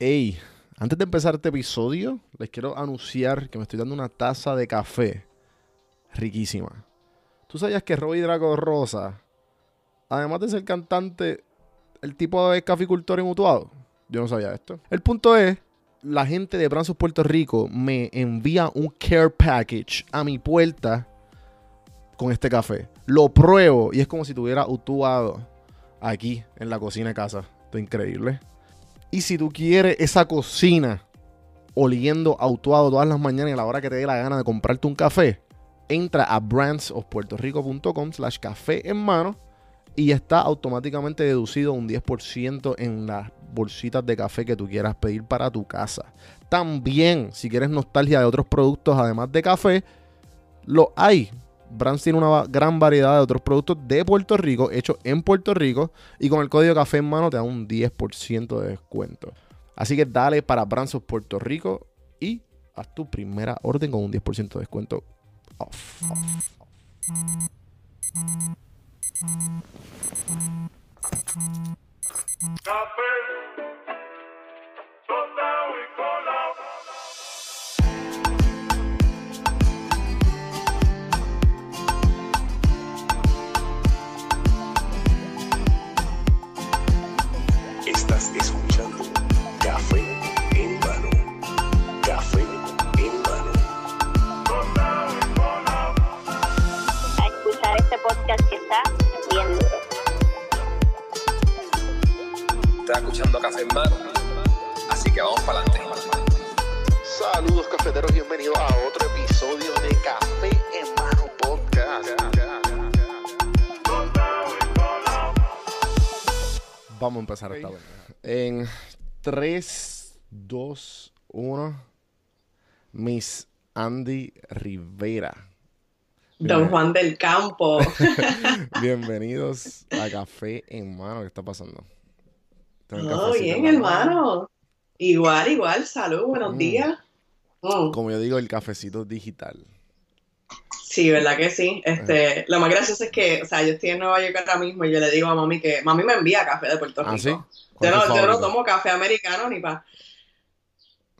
Hey, antes de empezar este episodio, les quiero anunciar que me estoy dando una taza de café riquísima. ¿Tú sabías que Robbie Draco Rosa, además de ser cantante, el tipo de caficultor en Utuado? Yo no sabía esto. El punto es, la gente de Branzos Puerto Rico me envía un care package a mi puerta con este café. Lo pruebo y es como si tuviera Utuado aquí en la cocina de casa. Esto es increíble. Y si tú quieres esa cocina oliendo autuado todas las mañanas y a la hora que te dé la gana de comprarte un café, entra a brandsofpuertorico.com slash café en mano y está automáticamente deducido un 10% en las bolsitas de café que tú quieras pedir para tu casa. También, si quieres nostalgia de otros productos además de café, lo hay. Brands tiene una gran variedad de otros productos de Puerto Rico, hechos en Puerto Rico, y con el código café en mano te da un 10% de descuento. Así que dale para Brands Puerto Rico y haz tu primera orden con un 10% de descuento off. Estás podcast que está bien duro. Estás escuchando Café en Mano. Así que vamos para adelante. Saludos cafeteros, bienvenidos a otro episodio de Café en Mano Podcast. Vamos a empezar esta vez. En 3, 2, 1, Miss Andy Rivera. Don Juan del Campo. Bienvenidos a Café en Mano. ¿Qué está pasando? Todo bien, hermano. Igual, igual. Salud, buenos Mm. días. Mm, Como yo digo, el cafecito digital. Sí, ¿verdad que sí? Este, lo más gracioso es que, o sea, yo estoy en Nueva York ahora mismo y yo le digo a mami que mami me envía café de Puerto Rico. ¿Ah, sí? Yo ¿Cuál es no, yo no tomo café americano ni para.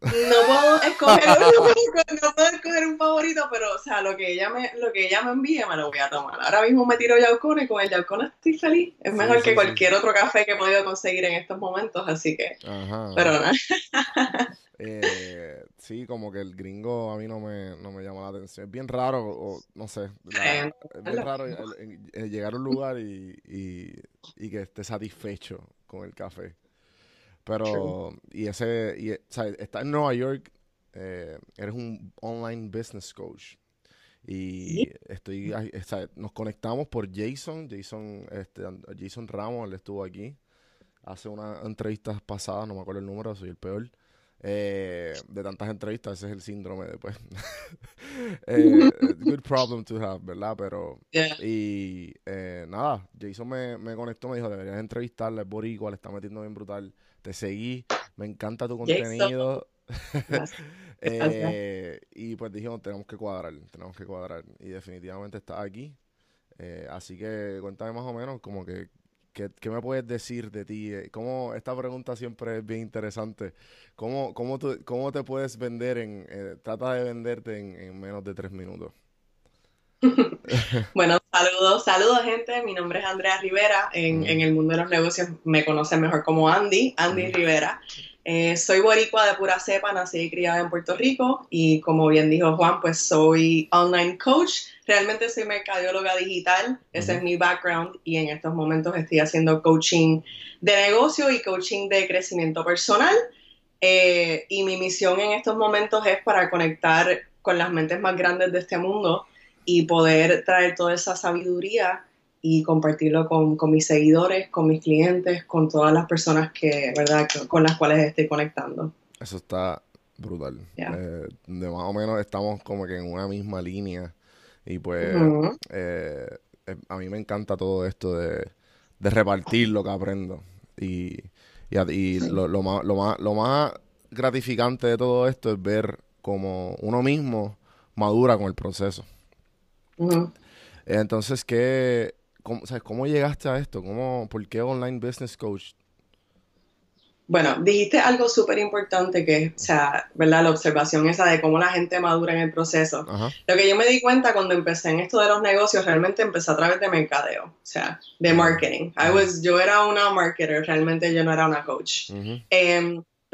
No puedo escoger, no puedo, no puedo escoger un favorito, pero o sea, lo que ella me, lo que ella me envíe me lo voy a tomar. Ahora mismo me tiro Yaucona y con el Yaucona estoy feliz. Es mejor sí, que sí. cualquier otro café que he podido conseguir en estos momentos, así que, Ajá. pero nada. Eh, sí, como que el gringo a mí no me, no me llama la atención. Es bien raro, o no sé. la- es bien raro el- el- el llegar a un lugar y, y- y que esté satisfecho con el café. Pero, y ese, y, o sea, está en Nueva York, eh, eres un online business coach. Y estoy, o sea, nos conectamos por Jason, Jason, este, Jason Ramos, él estuvo aquí hace unas entrevistas pasadas, no me acuerdo el número, soy el peor. Eh, de tantas entrevistas, ese es el síndrome después. eh, good problem to have, ¿verdad? Pero, Yeah. y eh, nada, Jason me, me conectó, me dijo, deberías entrevistarle, es boricua, le está metiendo bien brutal. Te seguí, me encanta tu contenido. Eh, y pues dijimos, tenemos que cuadrar, tenemos que cuadrar. Y definitivamente está aquí. Eh, así que cuéntame más o menos como que, ¿qué, qué me puedes decir de ti? Eh, ¿Cómo, esta pregunta siempre es bien interesante. ¿Cómo, cómo, tú- cómo te puedes vender en, eh, trata de venderte en, en menos de tres minutos? Bueno, saludos, saludos gente. Mi nombre es Andrea Rivera. En, el mundo de los negocios me conocen mejor como Andy, Andy. Rivera. Eh, soy boricua de pura cepa, nací y criada en Puerto Rico y como bien dijo Juan, pues soy online coach. Realmente soy mercadóloga digital, ese es mi background y en estos momentos estoy haciendo coaching de negocio y coaching de crecimiento personal. Eh, y mi misión en estos momentos es para conectar con las mentes más grandes de este mundo y poder traer toda esa sabiduría y compartirlo con, con mis seguidores, con mis clientes, con todas las personas que, ¿verdad? con las cuales estoy conectando. Eso está brutal. Eh, de más o menos estamos como que en una misma línea. Y pues eh, eh, a mí me encanta todo esto de, de repartir lo que aprendo. Y, y, lo, lo más, lo, más, lo más gratificante de todo esto es ver cómo uno mismo madura con el proceso. Entonces, ¿qué, cómo, sabes, ¿cómo llegaste a esto? ¿Cómo, ¿Por qué online business coach? Bueno, dijiste algo súper importante que o sea, ¿verdad? La observación esa de cómo la gente madura en el proceso. Ajá. Lo que yo me di cuenta cuando empecé en esto de los negocios, realmente empecé a través de mercadeo, o sea, de marketing. I was, yo era una marketer, realmente yo no era una coach.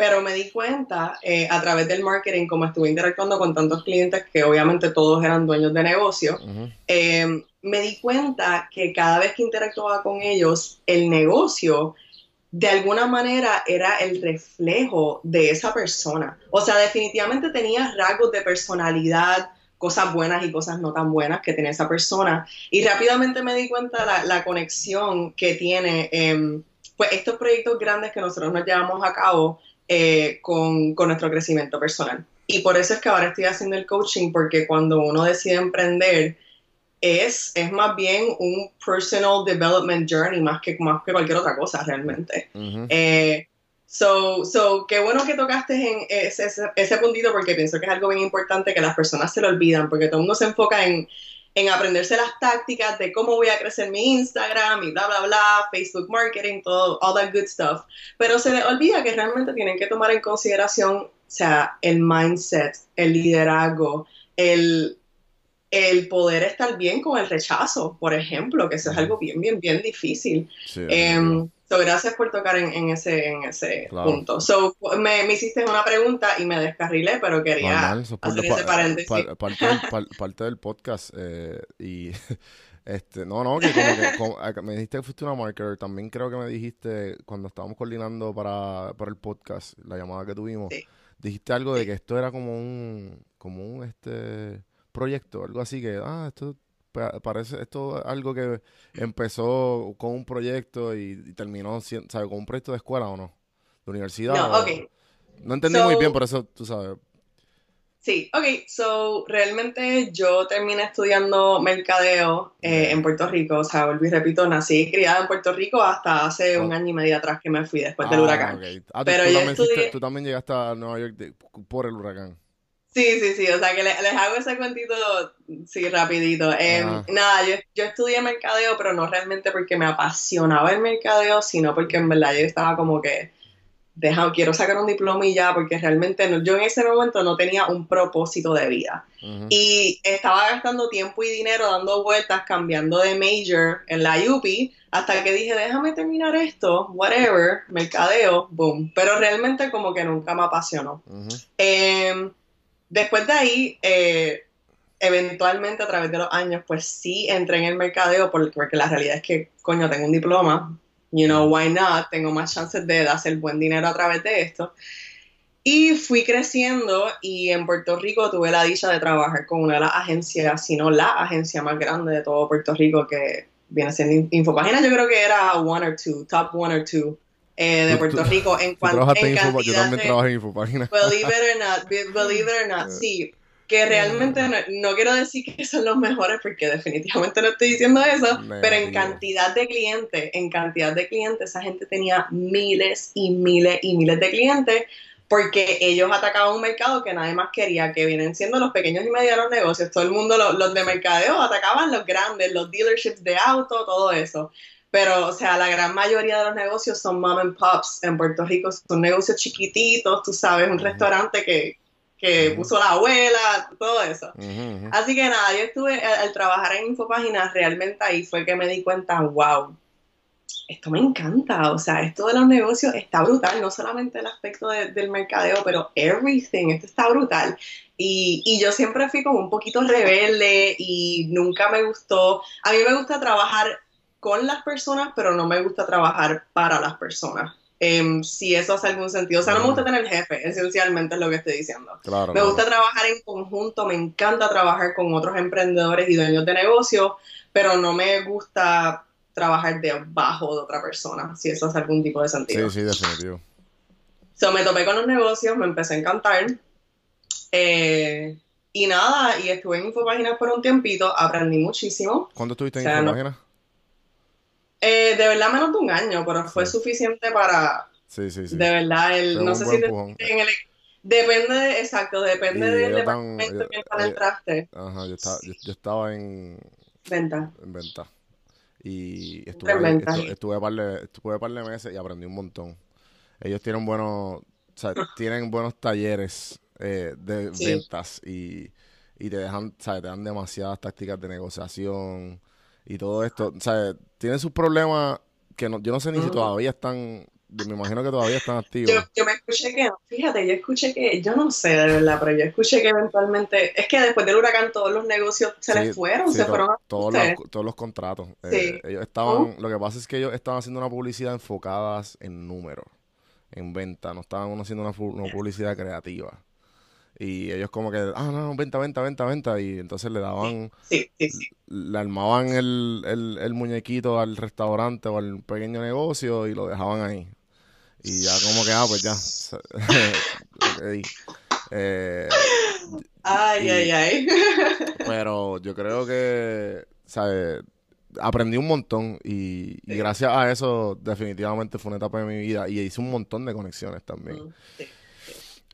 Pero me di cuenta eh, a través del marketing, como estuve interactuando con tantos clientes que obviamente todos eran dueños de negocio, Ujú. eh, me di cuenta que cada vez que interactuaba con ellos, el negocio de alguna manera era el reflejo de esa persona. O sea, definitivamente tenía rasgos de personalidad, cosas buenas y cosas no tan buenas que tenía esa persona. Y rápidamente me di cuenta la, la conexión que tiene em, pues estos proyectos grandes que nosotros nos llevamos a cabo eh, con, con nuestro crecimiento personal. Y por eso es que ahora estoy haciendo el coaching, porque cuando uno decide emprender, es, es más bien un personal development journey más que, más que cualquier otra cosa realmente. Ujú. Eh, so, so, qué bueno que tocaste en ese, ese, ese puntito porque pienso que es algo bien importante que las personas se lo olvidan porque todo el mundo se enfoca en, en aprenderse las tácticas de cómo voy a crecer mi Instagram y bla, bla, bla, Facebook marketing, todo, all that good stuff. Pero se les olvida que realmente tienen que tomar en consideración, o sea, el mindset, el liderazgo, el, el poder estar bien con el rechazo, por ejemplo, que eso es algo bien, bien, bien difícil. Sí, so, gracias por tocar en, en ese, en ese Claro. punto. So, me, me hiciste una pregunta y me descarrilé, pero quería Normal, eso es hacer ese paréntesis. pa- parte, del, par- parte del podcast. eh, y este, no, no, que como que como- ah, me dijiste que fuiste una marketer. También creo que me dijiste cuando estábamos coordinando para, para el podcast, la llamada que tuvimos, Sí. dijiste algo de que esto era como un, como un este proyecto, algo así que, ah, esto parece, esto es algo que empezó con un proyecto y, y terminó, ¿sabes? Con un proyecto de escuela o no, de universidad. No, o- ok. No entendí muy bien, por eso, tú sabes. Sí, ok, so realmente yo terminé estudiando mercadeo eh, en Puerto Rico, o sea, volví, repito, nací y criada en Puerto Rico hasta hace un año y medio atrás que me fui después del Ah, huracán. ok. Ah, Pero tú yo también estudié- tú también llegaste a Nueva York de- por el huracán. Sí, sí, sí, o sea que le- les, hago ese cuentito, sí, rapidito. Em, Ajá. nada, yo, yo estudié mercadeo, pero no realmente porque me apasionaba el mercadeo, sino porque en verdad yo estaba como que, deja, quiero sacar un diploma y ya, porque realmente no- yo en ese momento no tenía un propósito de vida. Ujú. Y estaba gastando tiempo y dinero dando vueltas, cambiando de major en la UPI, hasta que dije, déjame terminar esto, whatever, mercadeo, boom. Pero realmente como que nunca me apasionó. Ujú. Eh, después de ahí, eh, eventualmente a través de los años, pues sí entré en el mercadeo porque, la realidad es que, coño, tengo un diploma, you know, why not, tengo más chances de, de hacer buen dinero a través de esto. Y fui creciendo y en Puerto Rico tuve la dicha de trabajar con una de las agencias, si no la agencia más grande de todo Puerto Rico que viene siendo In- Infopágina, yo creo que era one or two, top one or two eh, de Puerto tú- Rico en cuanto en Infopágina, yo también trabajé en Infopágina. Believe it or not, be- believe it or not, sí. Que realmente no, no quiero decir que son los mejores porque definitivamente no estoy diciendo eso, pero en cantidad de clientes, en cantidad de clientes, esa gente tenía miles y miles y miles de clientes porque ellos atacaban un mercado que nadie más quería, que vienen siendo los pequeños y medianos negocios. Todo el mundo, los, los de mercadeo, atacaban los grandes, los dealerships de auto, todo eso. Pero, o sea, la gran mayoría de los negocios son mom and pops en Puerto Rico, son negocios chiquititos, tú sabes, un restaurante que, que puso la abuela, todo eso. Así que nada, yo estuve al, al trabajar en Infopáginas, realmente ahí fue que me di cuenta, wow, esto me encanta, o sea, esto de los negocios está brutal, no solamente el aspecto de- del mercadeo, pero everything, esto está brutal. Y, y yo siempre fui como un poquito rebelde y nunca me gustó, a mí me gusta trabajar con las personas, pero no me gusta trabajar para las personas. Em, si eso hace algún sentido. O sea, no me gusta tener jefe, esencialmente es lo que estoy diciendo. Claro, Me claro. gusta trabajar en conjunto, me encanta trabajar con otros emprendedores y dueños de negocios, pero no me gusta trabajar debajo de otra persona, si eso hace algún tipo de sentido. Sí, sí, definitivo. So, me topé con los negocios, me empecé a encantar. eh, y nada, y estuve en Infopáginas por un tiempito, aprendí muchísimo. ¿Cuándo estuviste en O sea, no-? Eh, de verdad menos de un año, pero fue Sí. suficiente para, Sí, sí, sí. de verdad, el, no sé si en el, depende, de- exacto, depende Y del departamento en el cual ellos- entraste. Ajá, yo estaba, yo, yo estaba en, Venta. en venta. Y estuve, venta. estu- estuve, par de, estuve par de meses y aprendí un montón. ellos tienen buenos, o sea, tienen buenos talleres eh, de Sí. ventas y, y te dejan, ¿sabes? Te dan demasiadas tácticas de negociación y todo esto. O sea, tienen sus problemas que no, yo no sé ni si todavía están, me imagino que todavía están activos. Yo, yo me escuché que, fíjate, yo escuché que, yo no sé de verdad, pero yo escuché que eventualmente, es que después del huracán todos los negocios se les Sí, fueron, sí, se fueron a todos los, todos los contratos. Sí. Oh. Eh, ellos estaban, lo que pasa es que ellos estaban haciendo una publicidad enfocadas en números, en venta, no estaban haciendo una, una publicidad creativa. Y ellos como que, ah, no, no, venta, venta, venta, venta. Y entonces le daban, Sí, sí, sí. le armaban el, el, el muñequito al restaurante o al pequeño negocio y lo dejaban ahí. Y ya como que, ah, pues ya. Ok. Eh, Ay, Y- ay, ay. pero yo creo que, ¿sabes? Aprendí un montón y, y gracias a eso definitivamente fue una etapa de mi vida y hice un montón de conexiones también. Mm, sí.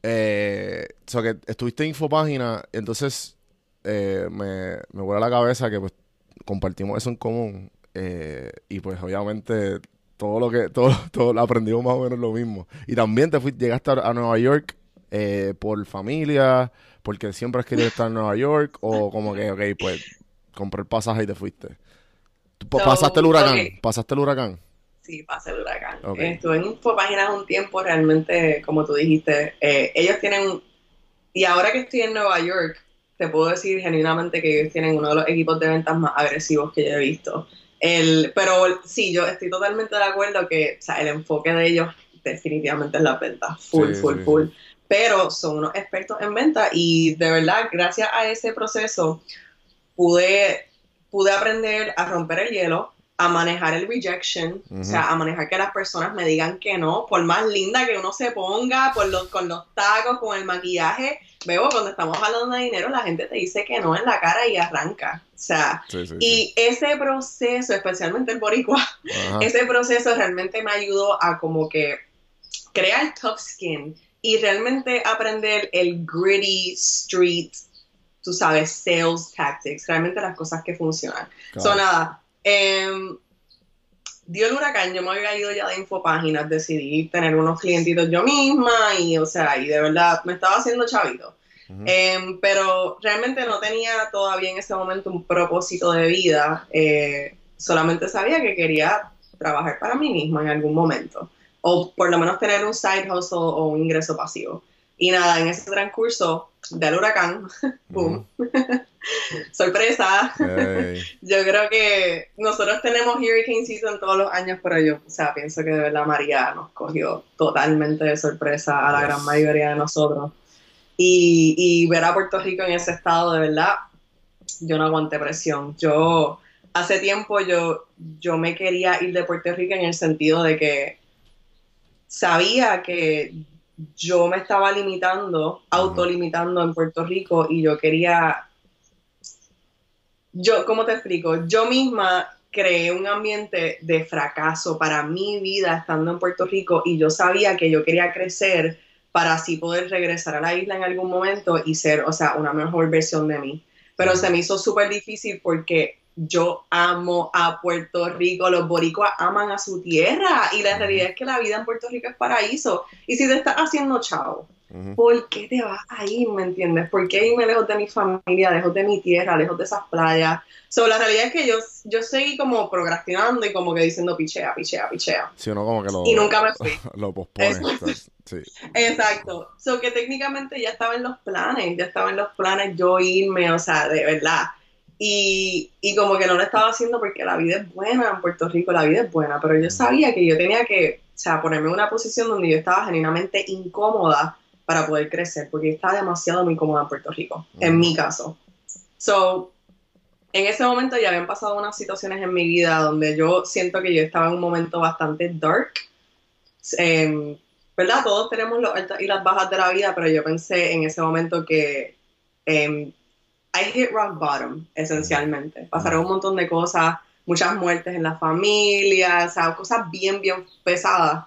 Eh, so que estuviste en Infopágina, entonces eh, me, me vuela la cabeza que pues compartimos eso en común eh, y pues obviamente todo lo que, todo, todo lo aprendimos más o menos lo mismo. Y también te fuiste, llegaste a, a Nueva York eh, por familia, porque siempre has querido estar en Nueva York o como que, ok, pues compré el pasaje y te fuiste. Tú So, pasaste el huracán, pasaste el huracán. Sí, pasa el huracán. Ok. Estuve en Infopáginas un tiempo, realmente, como tú dijiste, eh, ellos tienen, y ahora que estoy en Nueva York, te puedo decir genuinamente que ellos tienen uno de los equipos de ventas más agresivos que yo he visto. El, pero sí, yo estoy totalmente de acuerdo que o sea, el enfoque de ellos definitivamente es la venta, full, Sí, full, sí, full. Pero son unos expertos en venta y de verdad, gracias a ese proceso, pude, pude aprender a romper el hielo, a manejar el rejection, o sea, a manejar que las personas me digan que no, por más linda que uno se ponga, por los, con los tacos, con el maquillaje. Veo, cuando estamos hablando de dinero, la gente te dice que no en la cara y arranca. O sea, Sí, sí, sí. y ese proceso, especialmente el boricua, Ajá. ese proceso realmente me ayudó a como que crear tough skin y realmente aprender el gritty street, tú sabes, sales tactics, realmente las cosas que funcionan. Claro. So, nada, em, dio el huracán, yo me había ido ya de infopáginas, decidí tener unos clientitos yo misma y, o sea, y de verdad me estaba haciendo chavito. Em, pero realmente no tenía todavía en ese momento un propósito de vida, eh, solamente sabía que quería trabajar para mí misma en algún momento, o por lo menos tener un side hustle o un ingreso pasivo. Y nada, en ese transcurso del huracán, boom, sorpresa, yo creo que nosotros tenemos Hurricane Season todos los años, pero yo, o sea, pienso que de verdad María nos cogió totalmente de sorpresa a la Yes. gran mayoría de nosotros. Y, y ver a Puerto Rico en ese estado, de verdad, yo no aguanté presión. Yo, hace tiempo, yo, yo me quería ir de Puerto Rico en el sentido de que sabía que yo me estaba limitando, autolimitando en Puerto Rico y yo quería yo, ¿cómo te explico? Yo misma creé un ambiente de fracaso para mi vida estando en Puerto Rico y yo sabía que yo quería crecer para así poder regresar a la isla en algún momento y ser, o sea, una mejor versión de mí. Pero se me hizo súper difícil porque yo amo a Puerto Rico, los boricuas aman a su tierra y la realidad es que la vida en Puerto Rico es paraíso. Y si te estás haciendo chavo, Ujú. ¿por qué te vas a ir? ¿Me entiendes? ¿Por qué irme lejos de mi familia, lejos de mi tierra, lejos de esas playas? So, la realidad es que yo, yo seguí como procrastinando y como que diciendo pichea, pichea, pichea. Sí, uno como que lo, Y nunca me fui. lo pospone. Eso. entonces, sí. Exacto. So, que técnicamente ya estaba en los planes, ya estaba en los planes yo irme, o sea, de verdad. Y, y como que no lo estaba haciendo porque la vida es buena en Puerto Rico, la vida es buena, pero yo sabía que yo tenía que, o sea, ponerme en una posición donde yo estaba genuinamente incómoda para poder crecer, porque estaba demasiado muy incómoda en Puerto Rico, en mi caso. So, en ese momento ya habían pasado unas situaciones en mi vida donde yo siento que yo estaba en un momento bastante dark. Em, ¿Verdad? Todos tenemos los altas y las bajas de la vida, pero yo pensé en ese momento que em, I hit rock bottom, esencialmente. Pasaron un montón de cosas, muchas muertes en la familia, o sea, cosas bien, bien pesadas.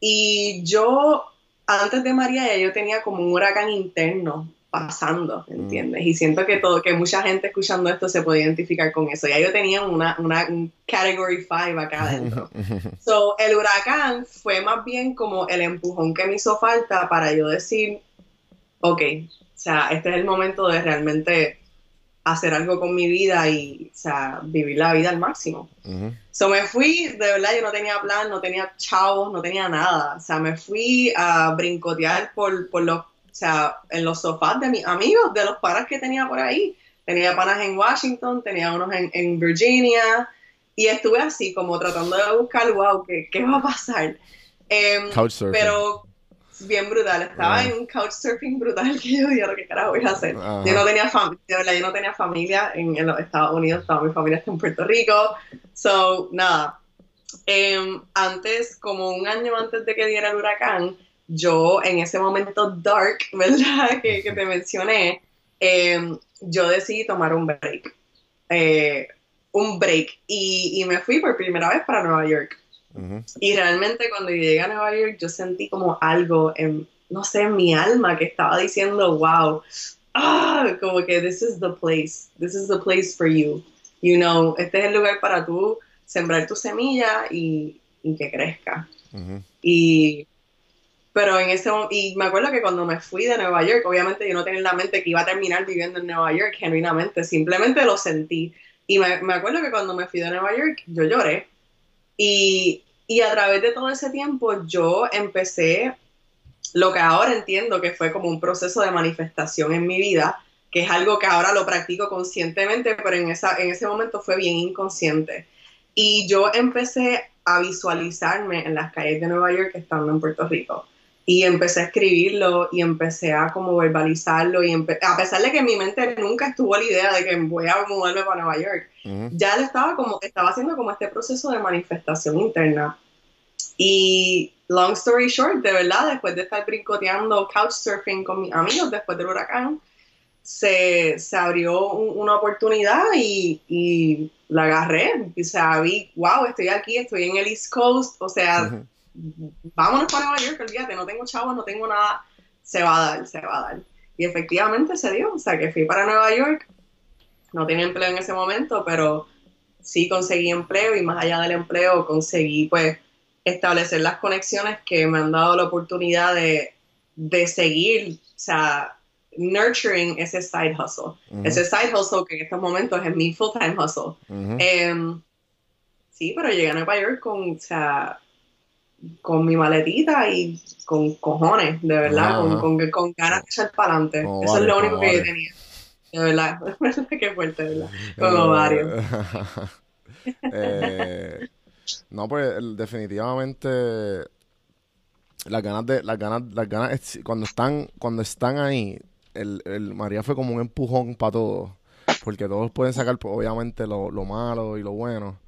Y yo, antes de María, ya yo tenía como un huracán interno pasando, ¿entiendes? Y siento que todo, que mucha gente escuchando esto se puede identificar con eso. Ya yo tenía una, una un category 5 acá adentro. So, el huracán fue más bien como el empujón que me hizo falta para yo decir, ok, sea, este es el momento de realmente hacer algo con mi vida y, o sea, vivir la vida al máximo. Ujú. So me fui, de verdad, yo no tenía plan, no tenía chavos, no tenía nada. O sea, me fui a brincotear por, por los, o sea, en los sofás de mis amigos, de los panas que tenía por ahí. Tenía panas en Washington, tenía unos en, en Virginia, y estuve así, como tratando de buscar, wow, ¿qué, qué va a pasar? Couchsurfing. pero bien brutal, estaba Ah. en un couchsurfing brutal que yo dije, ¿qué carajo voy a hacer? Yo no tenía familia, de verdad, yo no tenía familia en, en los Estados Unidos, toda mi familia está en Puerto Rico, so, nada. Em, antes, como un año antes de que diera el huracán, yo en ese momento dark, ¿verdad? Que, que te mencioné, em, yo decidí tomar un break. Eh, un break. Y, y me fui por primera vez para Nueva York. Y realmente cuando llegué a Nueva York, yo sentí como algo en, no sé, en mi alma que estaba diciendo, wow, ah, como que this is the place, this is the place for you. You know, este es el lugar para tú sembrar tu semilla y, y que crezca. Y, pero en ese y me acuerdo que cuando me fui de Nueva York, obviamente yo no tenía en la mente que iba a terminar viviendo en Nueva York genuinamente, simplemente lo sentí. Y me, me acuerdo que cuando me fui de Nueva York, yo lloré. Y, a través de todo ese tiempo yo empecé lo que ahora entiendo que fue como un proceso de manifestación en mi vida, que es algo que ahora lo practico conscientemente, pero en, esa, en ese momento fue bien inconsciente. Y yo empecé a visualizarme en las calles de Nueva York estando en Puerto Rico. Y empecé a escribirlo y empecé a como verbalizarlo y a pesar de que en mi mente nunca estuvo la idea de que voy a mudarme para Nueva York, Ujú. ya lo estaba como, estaba haciendo como este proceso de manifestación interna. Y long story short, de verdad, después de estar brincoteando couchsurfing con mis amigos después del huracán, se, se abrió un- una oportunidad y, y la agarré. O sea, vi, wow, estoy aquí, estoy en el East Coast, o sea, Ujú. Vámonos para Nueva York, olvídate, no tengo chavos, no tengo nada, se va a dar, se va a dar. Y efectivamente se dio, o sea que fui para Nueva York, no tenía empleo en ese momento, pero sí conseguí empleo y más allá del empleo conseguí pues establecer las conexiones que me han dado la oportunidad de, de seguir, o sea, nurturing ese side hustle. Ese side hustle que en estos momentos es mi full-time hustle. Ujú. Em, sí, pero llegué a Nueva York con, o sea, con mi maletita y con cojones, de verdad, con, con, con ganas de echar para adelante. Eso es lo único que yo tenía. De verdad, que fuerte, de verdad. Como varios. Eh, no, pues definitivamente las ganas de, las ganas, las ganas cuando están, cuando están ahí, el, el María fue como un empujón para todos. Porque todos pueden sacar, pues, obviamente, lo, lo malo y lo bueno.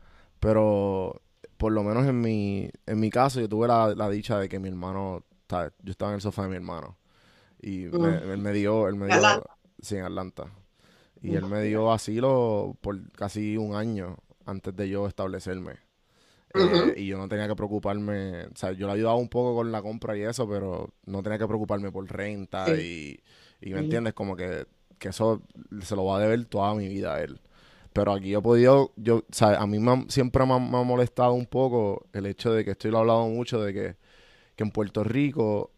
Pero por lo menos en mi, en mi caso, yo tuve la, la dicha de que mi hermano, ¿sabes? yo estaba en el sofá de mi hermano. Y me- Mm. él me dio, él me dio, Atlanta. sí, en Atlanta. Y él me dio asilo por casi un año antes de yo establecerme. Eh, y yo no tenía que preocuparme, o sea, yo le ayudaba un poco con la compra y eso, pero no tenía que preocuparme por renta y, y me Ujú. entiendes, como que, que eso se lo va a deber toda mi vida a él. Pero aquí yo he podido, yo, o sea, a mí me ha- siempre me ha, me ha molestado un poco el hecho de que esto lo he hablado mucho, de que, que en Puerto Rico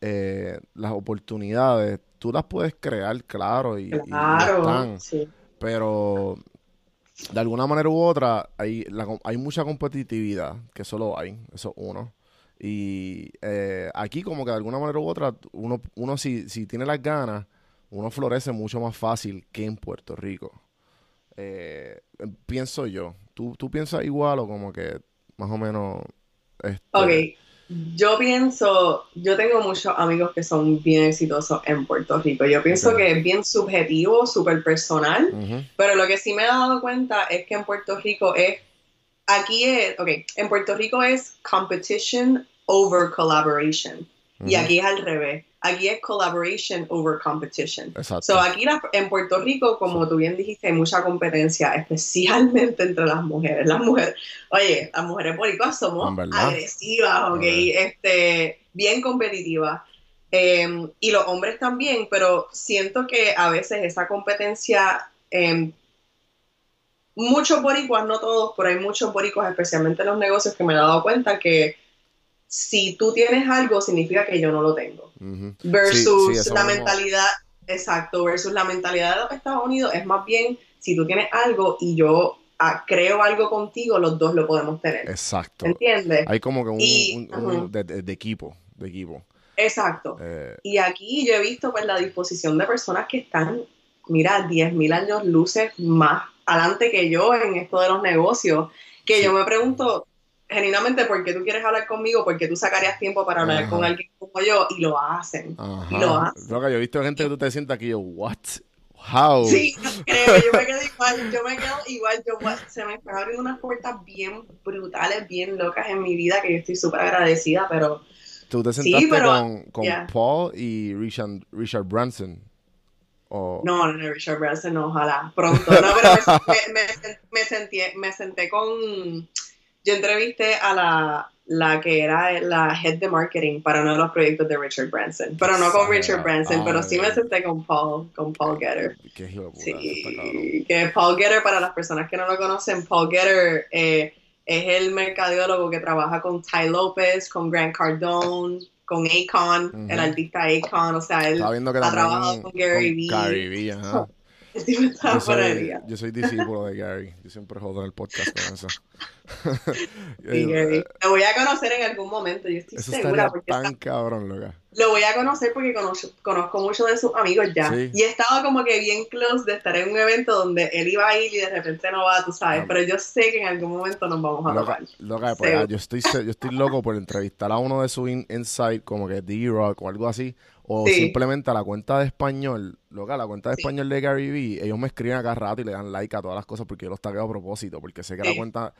eh, las oportunidades tú las puedes crear, claro, y, Claro, están, sí. pero de alguna manera u otra hay, la hay mucha competitividad, que solo hay, eso es uno. Y eh, aquí como que de alguna manera u otra, uno, uno si, si tiene las ganas, uno florece mucho más fácil que en Puerto Rico. Eh, pienso yo. ¿Tú, ¿Tú piensas igual o como que más o menos... Este, Ok, yo pienso, yo tengo muchos amigos que son bien exitosos en Puerto Rico. Yo pienso que es bien subjetivo, súper personal, pero lo que sí me he dado cuenta es que en Puerto Rico es, aquí es, ok, en Puerto Rico es competition over collaboration. Y aquí es al revés. Aquí es collaboration over competition. Exacto. So, aquí la- en Puerto Rico, como tú bien dijiste, hay mucha competencia, especialmente entre las mujeres. Las mujeres, oye, las mujeres boricuas somos verdad. agresivas, ok, este, bien competitivas. Eh, y los hombres también, pero siento que a veces esa competencia, eh, muchos boricuas, no todos, pero hay muchos boricuas, especialmente en los negocios, que me he dado cuenta que si tú tienes algo, significa que yo no lo tengo. Versus Sí, sí, eso la mismo. mentalidad, exacto, versus la mentalidad de los Estados Unidos es más bien, si tú tienes algo y yo ah, creo algo contigo, los dos lo podemos tener. Exacto. ¿Entiendes? Hay como que un, Y- un- un- ajá. de, de- de equipo, de equipo. Exacto. Eh, Y aquí yo he visto pues la disposición de personas que están, mira, 10.000 años luces más adelante que yo en esto de los negocios, que Sí. yo me pregunto genuinamente por qué tú quieres hablar conmigo, por qué tú sacarías tiempo para hablar Ajá. con alguien como yo y lo hacen. ajá. Y lo hacen. Loca, yo he visto gente que tú te sientas aquí y yo, what? How? Sí, creo, yo me quedo igual, yo me quedo igual, yo se me están abriendo unas puertas bien brutales, bien locas en mi vida que yo estoy súper agradecida, pero Tú te Sí, sentaste pero- con, con yeah. Paul y Richard, Richard Branson. O, No, no, no, Richard Branson, no, ojalá, pronto. No, pero me, me, me, me senté, me senté con... Yo entrevisté a la, la que era la head de marketing para uno de los proyectos de Richard Branson. Pero no con Richard Branson, pero sí me senté con Paul, con Paul Getter. Qué. Sí, que Paul Getter, para las personas que no lo conocen, Paul Getter eh, es el mercadólogo que trabaja con Ty López, con Grant Cardone, con Akon, el artista Akon, o sea, él ha trabajado con Gary Vee. El tipo Yo soy, liga. yo soy discípulo de Gary. Yo siempre jodo en el podcast con eso. Sí, Gary. Lo voy a conocer en algún momento, yo estoy Eso segura, porque tan está- cabrón, loca. lo voy a conocer porque conozco, conozco muchos de sus amigos ya. Sí. Y estaba como que bien close de estar en un evento donde él iba a ir y de repente no va, tú sabes. Ah. Pero yo sé que en algún momento nos vamos a Loca, tocar. loca, pues, ah, yo estoy yo estoy loco por entrevistar a uno de sus in- insights, como que D-Rock o algo así, o Sí. simplemente a la cuenta de español, loca, la cuenta de Sí. español de Gary Vee, ellos me escriben acá rato y le dan like a todas las cosas porque yo los tagueo a propósito, porque sé que la cuenta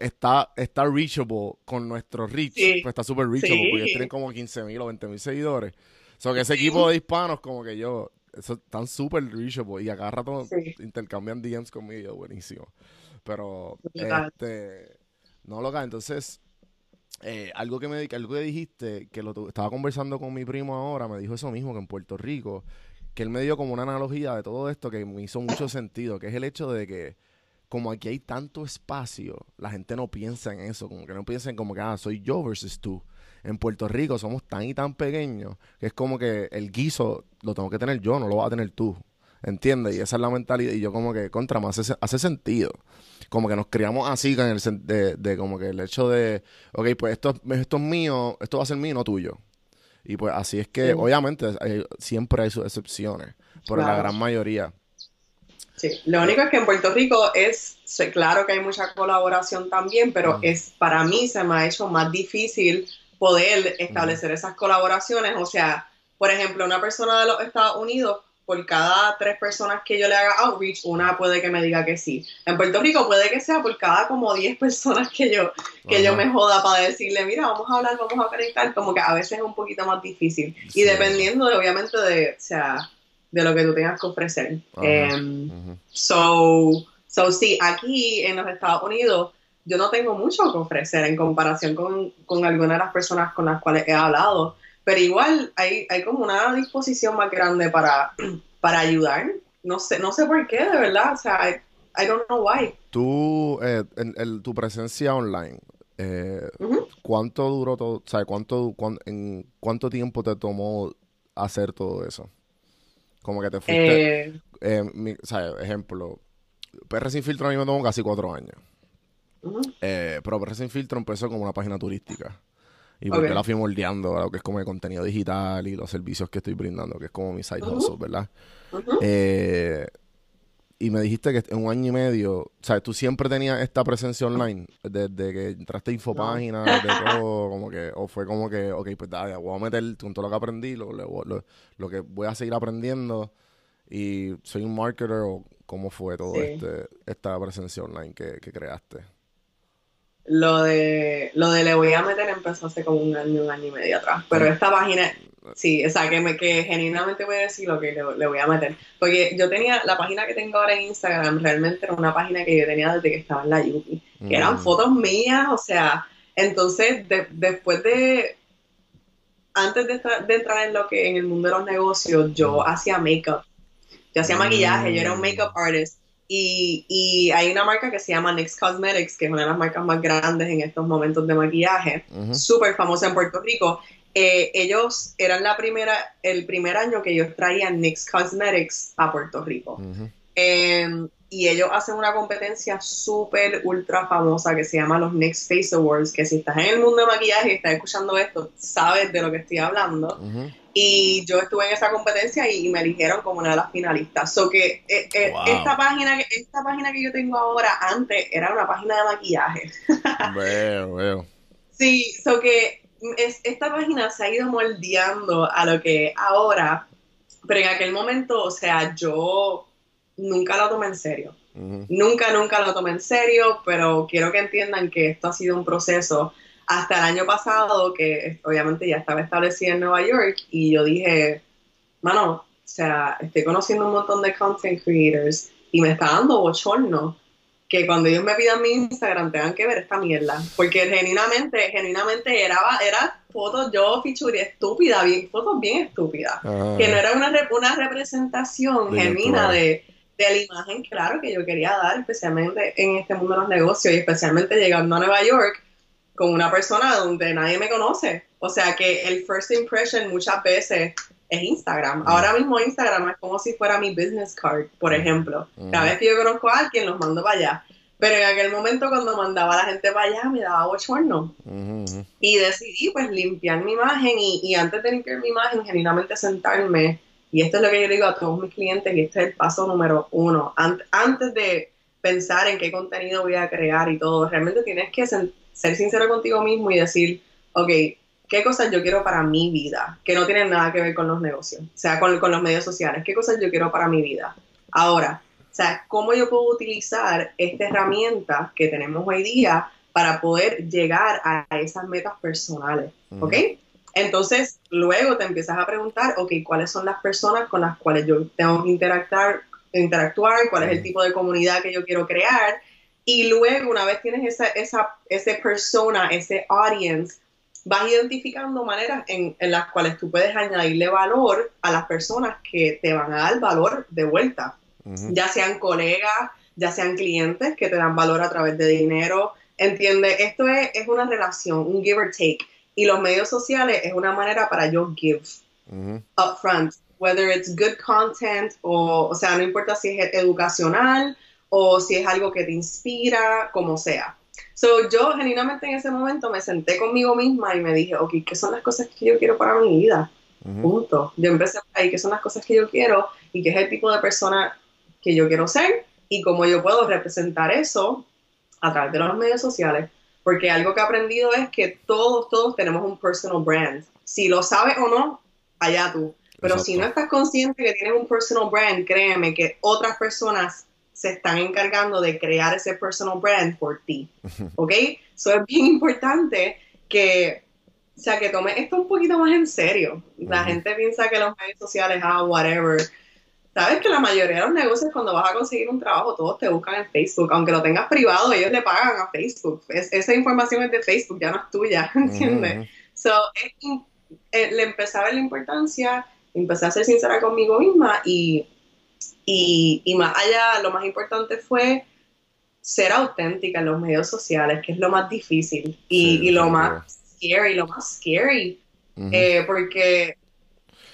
está, está reachable con nuestro reach, pues está súper reachable, porque ellos tienen como 15 mil o 20 mil seguidores. O sea, que ese equipo de hispanos, como que yo, eso, están súper reachable y a cada rato intercambian DMs conmigo, buenísimo. Pero, este, no, loca, entonces, eh, algo que me algo que dijiste, que lo estaba conversando con mi primo ahora, me dijo eso mismo, que en Puerto Rico, que él me dio como una analogía de todo esto que me hizo mucho sentido, que es el hecho de que como aquí hay tanto espacio, la gente no piensa en eso, como que no piensa en como que, ah, soy yo versus tú. En Puerto Rico somos tan y tan pequeños que es como que el guiso lo tengo que tener yo, no lo vas a tener tú. ¿Entiendes? Y esa es la mentalidad. Y yo como que contra, me hace, hace sentido. Como que nos criamos así, con el de, de como que el hecho de, ok, pues esto, esto es mío, esto va a ser mío, no tuyo. Y pues así es que, Sí. obviamente, hay- siempre hay sus excepciones, pero la gran mayoría. Sí, lo único es que en Puerto Rico es, sé, claro que hay mucha colaboración también, pero es para mí se me ha hecho más difícil poder establecer esas colaboraciones. O sea, por ejemplo, una persona de los Estados Unidos, por cada tres personas que yo le haga outreach, una puede que me diga que sí. En Puerto Rico puede que sea por cada como 10 personas que yo, que yo me joda para decirle, mira, vamos a hablar, vamos a conectar, como que a veces es un poquito más difícil. Sí. Y dependiendo de, obviamente, de, o sea, de lo que tú tengas que ofrecer. Ajá. Em. So, so sí, aquí en los Estados Unidos yo no tengo mucho que ofrecer en comparación con, con algunas de las personas con las cuales he hablado, pero igual hay, hay como una disposición más grande para, para ayudar. No sé, no sé por qué, de verdad, o sea, I, I don't know why. Tú, eh, en, en tu presencia online, eh. ¿cuánto duró todo? O sea, ¿cuánto, cuán- en cuánto tiempo te tomó hacer todo eso? Como que te fuiste, Eh, eh, mi- o sea, ejemplo, PR Sin Filtro a mí me tomó casi cuatro años. Eh, pero PR Sin Filtro empezó como una página turística. Y porque Ok. la fui moldeando a lo que es como el contenido digital y los servicios que estoy brindando, que es como mi side Ujú. hustle, ¿verdad? Eh, y me dijiste que en un año y medio, o sea, tú siempre tenías esta presencia online, desde que entraste a Infopágina, de todo, como que, o fue como que, ok, pues dale, voy a meter con todo lo que aprendí, lo, lo, lo- lo que voy a seguir aprendiendo, y soy un marketer, o cómo fue todo Sí. este, esta presencia online que, que creaste. Lo de, lo de le voy a meter empezó hace como un año, un año y medio atrás. Pero esta página, sí, o sea, que, me, que genuinamente voy a decir lo que le, le voy a meter. Porque yo tenía, la página que tengo ahora en Instagram realmente era una página que yo tenía desde que estaba en la Yupi. Que eran Mm. fotos mías, o sea, entonces de- después de antes de, de entrar en lo que en el mundo de los negocios, yo Mm. hacía makeup. Yo hacía Mm. maquillaje, yo era un makeup artist. Y, y hay una marca que se llama NYX Cosmetics, que es una de las marcas más grandes en estos momentos de maquillaje, Ujú. súper famosa en Puerto Rico. Eh, ellos eran la primera, el primer año que ellos traían NYX Cosmetics a Puerto Rico. Ujú. Eh, y ellos hacen una competencia súper ultra famosa que se llama los NYX Face Awards, que si estás en el mundo de maquillaje y estás escuchando esto, sabes de lo que estoy hablando. Ujú. Y yo estuve en esa competencia y, me eligieron como una de las finalistas. So que eh, eh, Wow. esta, página, que- esta página que yo tengo ahora, antes era una página de maquillaje. Veo, veo. Sí, so que es, esta página se ha ido moldeando a lo que es ahora, pero en aquel momento, o sea, yo nunca lo tomé en serio. Nunca, nunca lo tomé en serio, pero quiero que entiendan que esto ha sido un proceso hasta el año pasado, que obviamente ya estaba establecida en Nueva York, y yo dije, mano, o sea, estoy conociendo un montón de content creators y me está dando bochorno que cuando ellos me pidan mi Instagram tengan que ver esta mierda, porque genuinamente, genuinamente era, era fotos yo feature estúpida, bien, fotos bien estúpidas. Que no era una, una representación genuina de, de la imagen, claro, que yo quería dar, especialmente en este mundo de los negocios y especialmente llegando a Nueva York con una persona donde nadie me conoce. O sea que el first impression muchas veces es Instagram. Mm. Ahora mismo Instagram es como si fuera mi business card, por ejemplo. Cada Mm. vez que yo conozco a alguien, los mando para allá. Pero en aquel momento cuando mandaba a la gente para allá, me daba bochorno. Ujú, ujú. Y decidí pues limpiar mi imagen y, y antes de limpiar mi imagen, genuinamente sentarme, y esto es lo que yo digo a todos mis clientes, y este es el paso número uno, Ant- antes de pensar en qué contenido voy a crear y todo, realmente tienes que ser sincero contigo mismo y decir, ok, ¿qué cosas yo quiero para mi vida? Que no tienen nada que ver con los negocios, o sea, con, con los medios sociales, ¿qué cosas yo quiero para mi vida? Ahora, o sea, ¿cómo yo puedo utilizar esta herramienta que tenemos hoy día para poder llegar a esas metas personales? Entonces, luego te empiezas a preguntar, ok, ¿cuáles son las personas con las cuales yo tengo que interactuar, interactuar cuál es el tipo de comunidad que yo quiero crear? Y luego, una vez tienes esa, esa, ese persona, ese audience, vas identificando maneras en, en las cuales tú puedes añadirle valor a las personas que te van a dar valor de vuelta ya sean colegas, ya sean clientes que te dan valor a través de dinero. Entiende, esto es, es una relación, un give or take. Y los medios sociales es una manera para yo give upfront, whether it's good content o, o sea, no importa si es educacional o si es algo que te inspira, como sea. So, yo genuinamente en ese momento me senté conmigo misma y me dije, ok, ¿qué son las cosas que yo quiero para mi vida? Punto. Yo empecé ahí, qué son las cosas que yo quiero y qué es el tipo de persona que yo quiero ser y cómo yo puedo representar eso a través de los medios sociales. Porque algo que he aprendido es que todos, todos tenemos un personal brand. Si lo sabes o no, allá tú. Pero si Exacto. no estás consciente que tienes un personal brand, créeme que otras personas se están encargando de crear ese personal brand por ti. ¿Ok? Eso es bien importante que, o sea, que tomes esto un poquito más en serio. La Ujú. gente piensa que los medios sociales, ah, whatever. Sabes que la mayoría de los negocios cuando vas a conseguir un trabajo, todos te buscan en Facebook. Aunque lo tengas privado, ellos le pagan a Facebook. Es- esa información es de Facebook, ya no es tuya, ¿entiendes? Ujú. So, es im- eh, le empecé a ver la importancia, empecé a ser sincera conmigo misma y, y, y más allá, lo más importante fue ser auténtica en los medios sociales, que es lo más difícil y, Sí, y lo definitivo. más scary, lo más scary, Ujú. eh, porque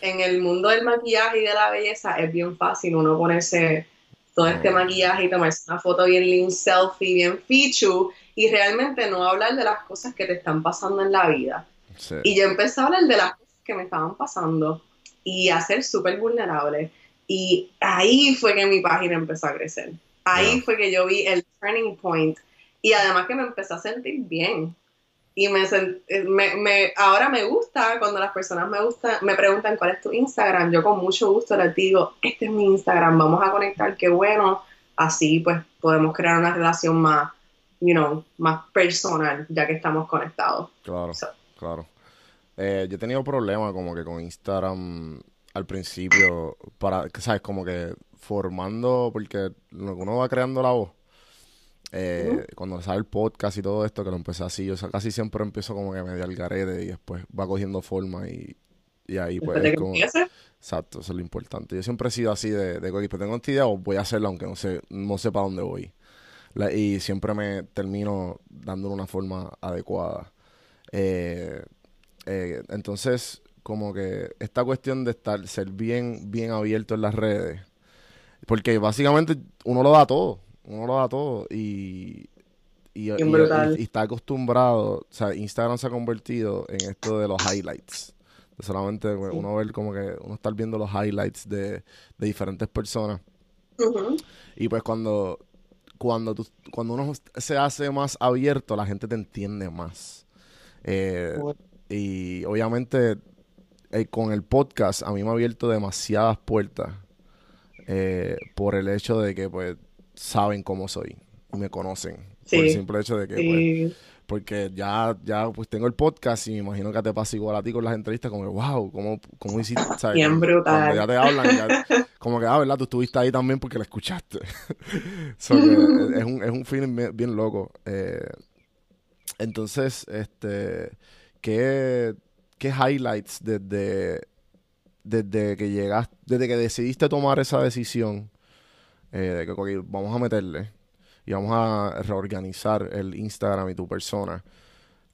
en el mundo del maquillaje y de la belleza es bien fácil uno ponerse todo este Mm. maquillaje y tomarse una foto bien lean selfie, bien feature y realmente no hablar de las cosas que te están pasando en la vida. Sí. Y yo empecé a hablar de las cosas que me estaban pasando y a ser súper vulnerable. Y ahí fue que mi página empezó a crecer. Ahí fue que yo vi el turning point. Y además que me empecé a sentir bien. Y me, eh, me, me- ahora me gusta cuando las personas me gusta, me preguntan cuál es tu Instagram. Yo con mucho gusto les digo, este es mi Instagram, vamos a conectar, qué bueno. Así pues podemos crear una relación más, you know, más personal, ya que estamos conectados. Claro, So. claro. Eh, yo he tenido problemas como que con Instagram al principio, para, ¿sabes? Como que formando, porque lo que uno va creando la voz. Eh, Cuando sale el podcast y todo esto, que lo empecé así, yo casi siempre empiezo como que medio al garete y después va cogiendo forma y, y ahí pues es como... Exacto, eso es lo importante. Yo siempre he sido así de, de pues tengo esta idea o voy a hacerla aunque no sé, no sé para dónde voy. La- y siempre me termino dándole una forma adecuada. Eh, eh, entonces, como que esta cuestión de estar, ser bien, bien abierto en las redes, porque básicamente uno lo da todo, uno lo da todo y, y, está acostumbrado, o sea, Instagram se ha convertido en esto de los highlights. De solamente pues, uno ver como que uno estar viendo los highlights de, de diferentes personas. Y pues cuando, cuando, tú- cuando uno se hace más abierto, la gente te entiende más. Eh, y obviamente eh, con el podcast a mí me ha abierto demasiadas puertas eh, por el hecho de que pues saben cómo soy y me conocen. Por el Sí. simple hecho de que pues, sí. porque ya, ya pues tengo el podcast y me imagino que te pasa igual a ti con las entrevistas, como que, wow, ¿cómo, cómo hiciste? ¿sabes? Bien brutal. Cuando ya te hablan, ya- como que, ah, ¿verdad? Tú estuviste ahí también porque la escuchaste. So que es, un, es un feeling bien, bien loco. Eh, entonces, este, ¿qué, qué highlights desde, desde que llegaste, desde que decidiste tomar esa decisión eh, de que vamos a meterle y vamos a reorganizar el Instagram y tu persona?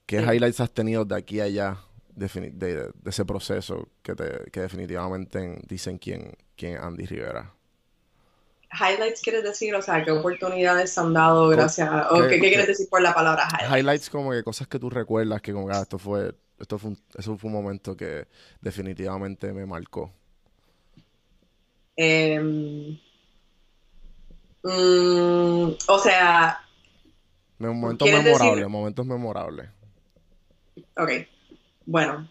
¿Qué Sí. highlights has tenido de aquí a allá de, de ese proceso que, te, que definitivamente dicen quién, quién Andy Rivera? Highlights quieres decir, o sea, qué oportunidades han dado gracias a... o ¿Qué- qué, qué qué- quieres decir por la palabra highlights? Highlights como que cosas que tú recuerdas que como que ah, esto fue, esto fue un, eso fue un momento que definitivamente me marcó. Em, mm, o sea, Me- Momentos ¿Quieres memorables, decir- momentos memorables. ok, bueno.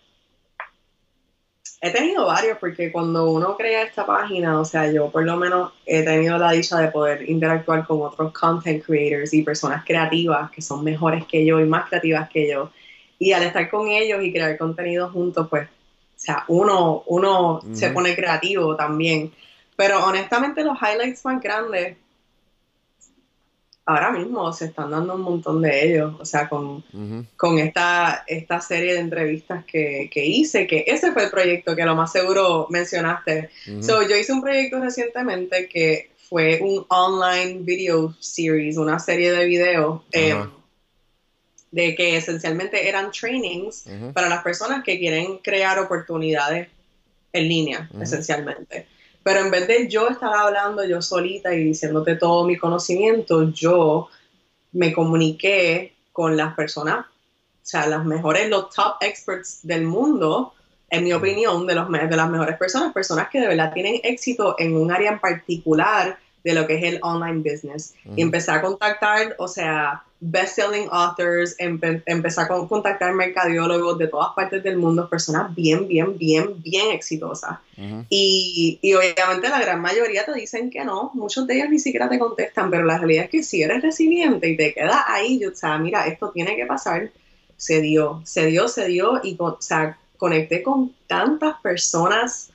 He tenido varios porque cuando uno crea esta página, o sea, yo por lo menos he tenido la dicha de poder interactuar con otros content creators y personas creativas que son mejores que yo y más creativas que yo. Y al estar con ellos y crear contenido juntos, pues, o sea, uno, uno se pone creativo también. Pero honestamente los highlights más grandes, ahora mismo se están dando un montón de ellos, o sea, con con esta, esta serie de entrevistas que, que hice, que ese fue el proyecto que lo más seguro mencionaste. So, yo hice un proyecto recientemente que fue un online video series, una serie de videos eh, Ajá. de que esencialmente eran trainings para las personas que quieren crear oportunidades en línea, esencialmente. Pero en vez de yo estar hablando yo solita y diciéndote todo mi conocimiento, yo me comuniqué con las personas, o sea, las mejores, los top experts del mundo, en mi opinión, de, los, de las mejores personas, personas que de verdad tienen éxito en un área en particular de lo que es el online business. Y empecé a contactar, o sea, best-selling authors, empe- empecé a con- contactar mercadiólogos de todas partes del mundo, personas bien, bien, bien, bien exitosas. Ujú. Y, y obviamente la gran mayoría te dicen que no, muchos de ellos ni siquiera te contestan, pero la realidad es que si eres resiliente y te quedas ahí, yo, o sea, mira, esto tiene que pasar, se dio, se dio, se dio, y o sea, conecté con tantas personas,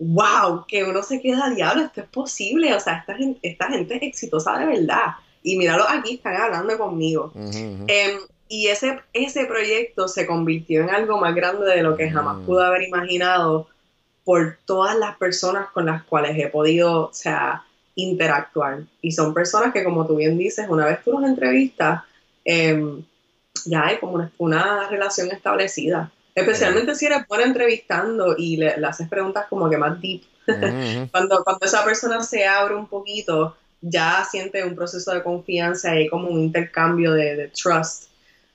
wow, que uno se queda, diablo, esto es posible, o sea, esta gente es exitosa de verdad, y míralo aquí, están hablando conmigo. Ujú, ujú. Em, y ese, ese proyecto se convirtió en algo más grande de lo que jamás Mm. pude haber imaginado por todas las personas con las cuales he podido, o sea, interactuar. Y son personas que, como tú bien dices, una vez tú los entrevistas, em, ya hay como una, una relación establecida. Especialmente si eres buena entrevistando y le, le haces preguntas como que más deep. Cuando, cuando esa persona se abre un poquito, ya siente un proceso de confianza y como un intercambio de, de trust.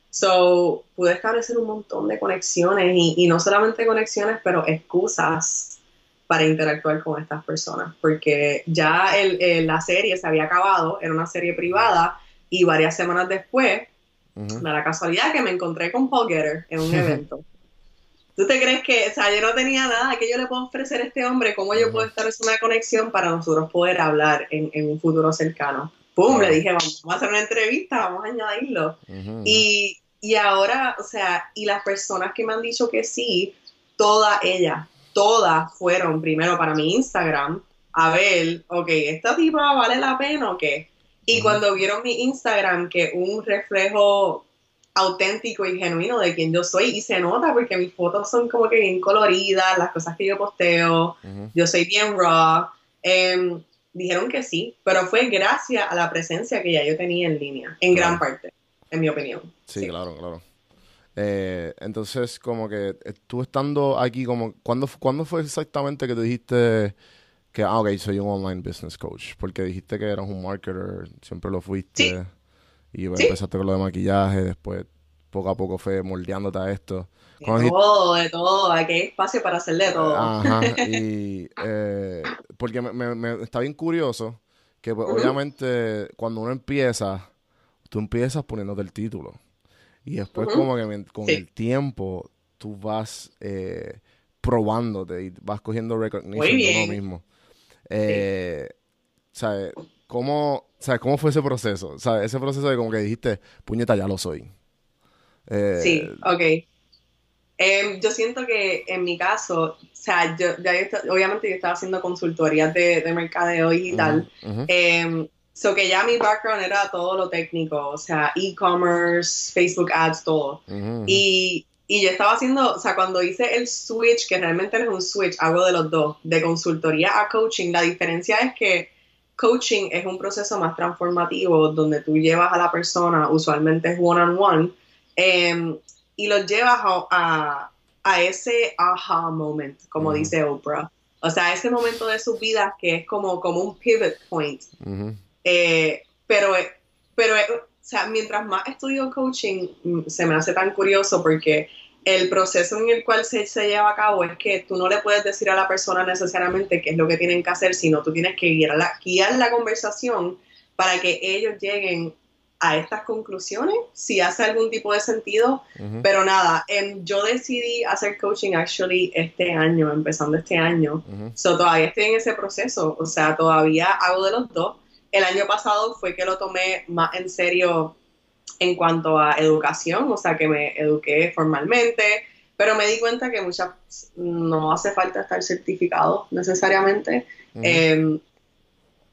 So, pude establecer un montón de conexiones y, y no solamente conexiones, pero excusas para interactuar con estas personas, porque ya el- el- la serie se había acabado, era una serie privada y varias semanas después, Ujú. da la casualidad que me encontré con Paul Getter en un evento. ¿Tú te crees que, o sea, yo no tenía nada que yo le puedo ofrecer a este hombre? ¿Cómo yo puedo establecer una conexión para nosotros poder hablar en, en un futuro cercano? ¡Pum! Le dije, vamos a hacer una entrevista, vamos a añadirlo. Y, y ahora, o sea, y las personas que me han dicho que sí, todas ellas, todas fueron primero para mi Instagram a ver, ok, ¿esta tipa vale la pena o qué? Y cuando vieron mi Instagram, que un reflejo auténtico y genuino de quien yo soy, y se nota porque mis fotos son como que bien coloridas, las cosas que yo posteo, yo soy bien raw. em, dijeron que sí, pero fue gracias a la presencia que ya yo tenía en línea, en gran parte, en mi opinión. Sí, claro, claro. Eh, entonces, como que eh, tú estando aquí, como, ¿cuándo, ¿cuándo fue exactamente que tú dijiste que, ah, ok, soy un online business coach? Porque dijiste que eras un marketer, siempre lo fuiste, Sí. Y Sí. empezaste con lo de maquillaje, después poco a poco fue moldeándote a esto. De todo, de todo, aquí hay espacio para hacer de todo. Ajá, y eh, porque me, me- me- está bien curioso que pues, obviamente cuando uno empieza, tú empiezas poniéndote el título y después como que con Sí. el tiempo tú vas eh, probándote y vas cogiendo recognition de uno mismo. Eh, ¿sabes? ¿Cómo, ¿sabes? ¿Cómo fue ese proceso? ¿Sabes? Ese proceso de como que dijiste, puñeta, ya lo soy. Eh, Sí, ok. Em, yo siento que en mi caso, o sea, yo, ya yo obviamente yo estaba haciendo consultorías de, de mercadeo digital, ujú, ujú, em, so que ya mi background era todo lo técnico, o sea, e-commerce, Facebook ads, todo. ujú, ujú. Y, y yo estaba haciendo, o sea, cuando hice el switch, que realmente no es un switch, hago de los dos, de consultoría a coaching, la diferencia es que coaching es un proceso más transformativo donde tú llevas a la persona, usualmente es one-on-one, em, y los llevas a, a- a ese aha moment, como dice Oprah. O sea, ese momento de sus vidas que es como, como un pivot point. Eh, pero, pero o sea, mientras más estudio coaching, mm, se me hace tan curioso porque el proceso en el cual se, se lleva a cabo es que tú no le puedes decir a la persona necesariamente qué es lo que tienen que hacer, sino tú tienes que guiar la, guiar la conversación para que ellos lleguen a estas conclusiones, si hace algún tipo de sentido. Pero nada, em, yo decidí hacer coaching actually este año, empezando este año. So, todavía estoy en ese proceso, o sea, todavía hago de los dos. El año pasado fue que lo tomé más en serio en cuanto a educación, o sea, que me eduqué formalmente, pero me di cuenta que muchas no hace falta estar certificado necesariamente. Eh,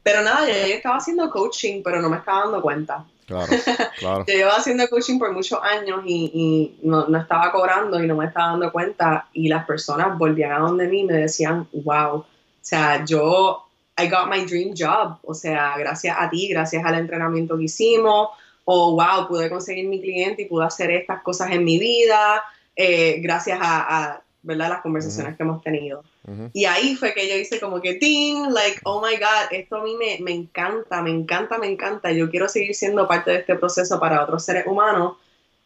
pero nada, yo, yo estaba haciendo coaching, pero no me estaba dando cuenta. Claro, claro. Yo llevaba haciendo coaching por muchos años y, y no, no estaba cobrando y no me estaba dando cuenta y las personas volvían a donde mí y me decían, wow, o sea, yo, I got my dream job, o sea, gracias a ti, gracias al entrenamiento que hicimos, o wow, pude conseguir mi cliente y pude hacer estas cosas en mi vida, eh, gracias a, a, ¿verdad? las conversaciones que hemos tenido. Ujú. Y ahí fue que yo hice como que, ting, like, oh my God, esto a mí me, me encanta, me encanta, me encanta. Yo quiero seguir siendo parte de este proceso para otros seres humanos.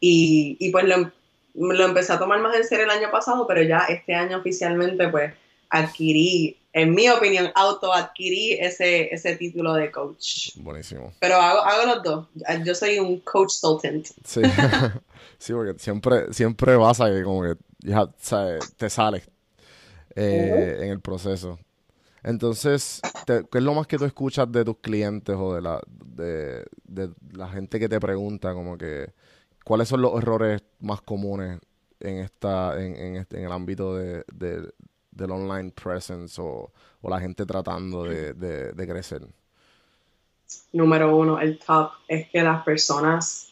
Y, y pues lo, lo empecé a tomar más en serio el año pasado, pero ya este año oficialmente pues adquirí, en mi opinión, autoadquirí ese, ese título de coach. Buenísimo. Pero hago, hago los dos. Yo soy un coach sultant. Sí, sí, porque siempre, siempre pasa que como que ya sabes, te sales eh, en el proceso. Entonces, te- ¿qué es lo más que tú escuchas de tus clientes o de la, de, de la gente que te pregunta como que cuáles son los errores más comunes en esta, en, en este, en el ámbito de, de- del online presence o, o la gente tratando de, de- de crecer? número uno, el top, es que las personas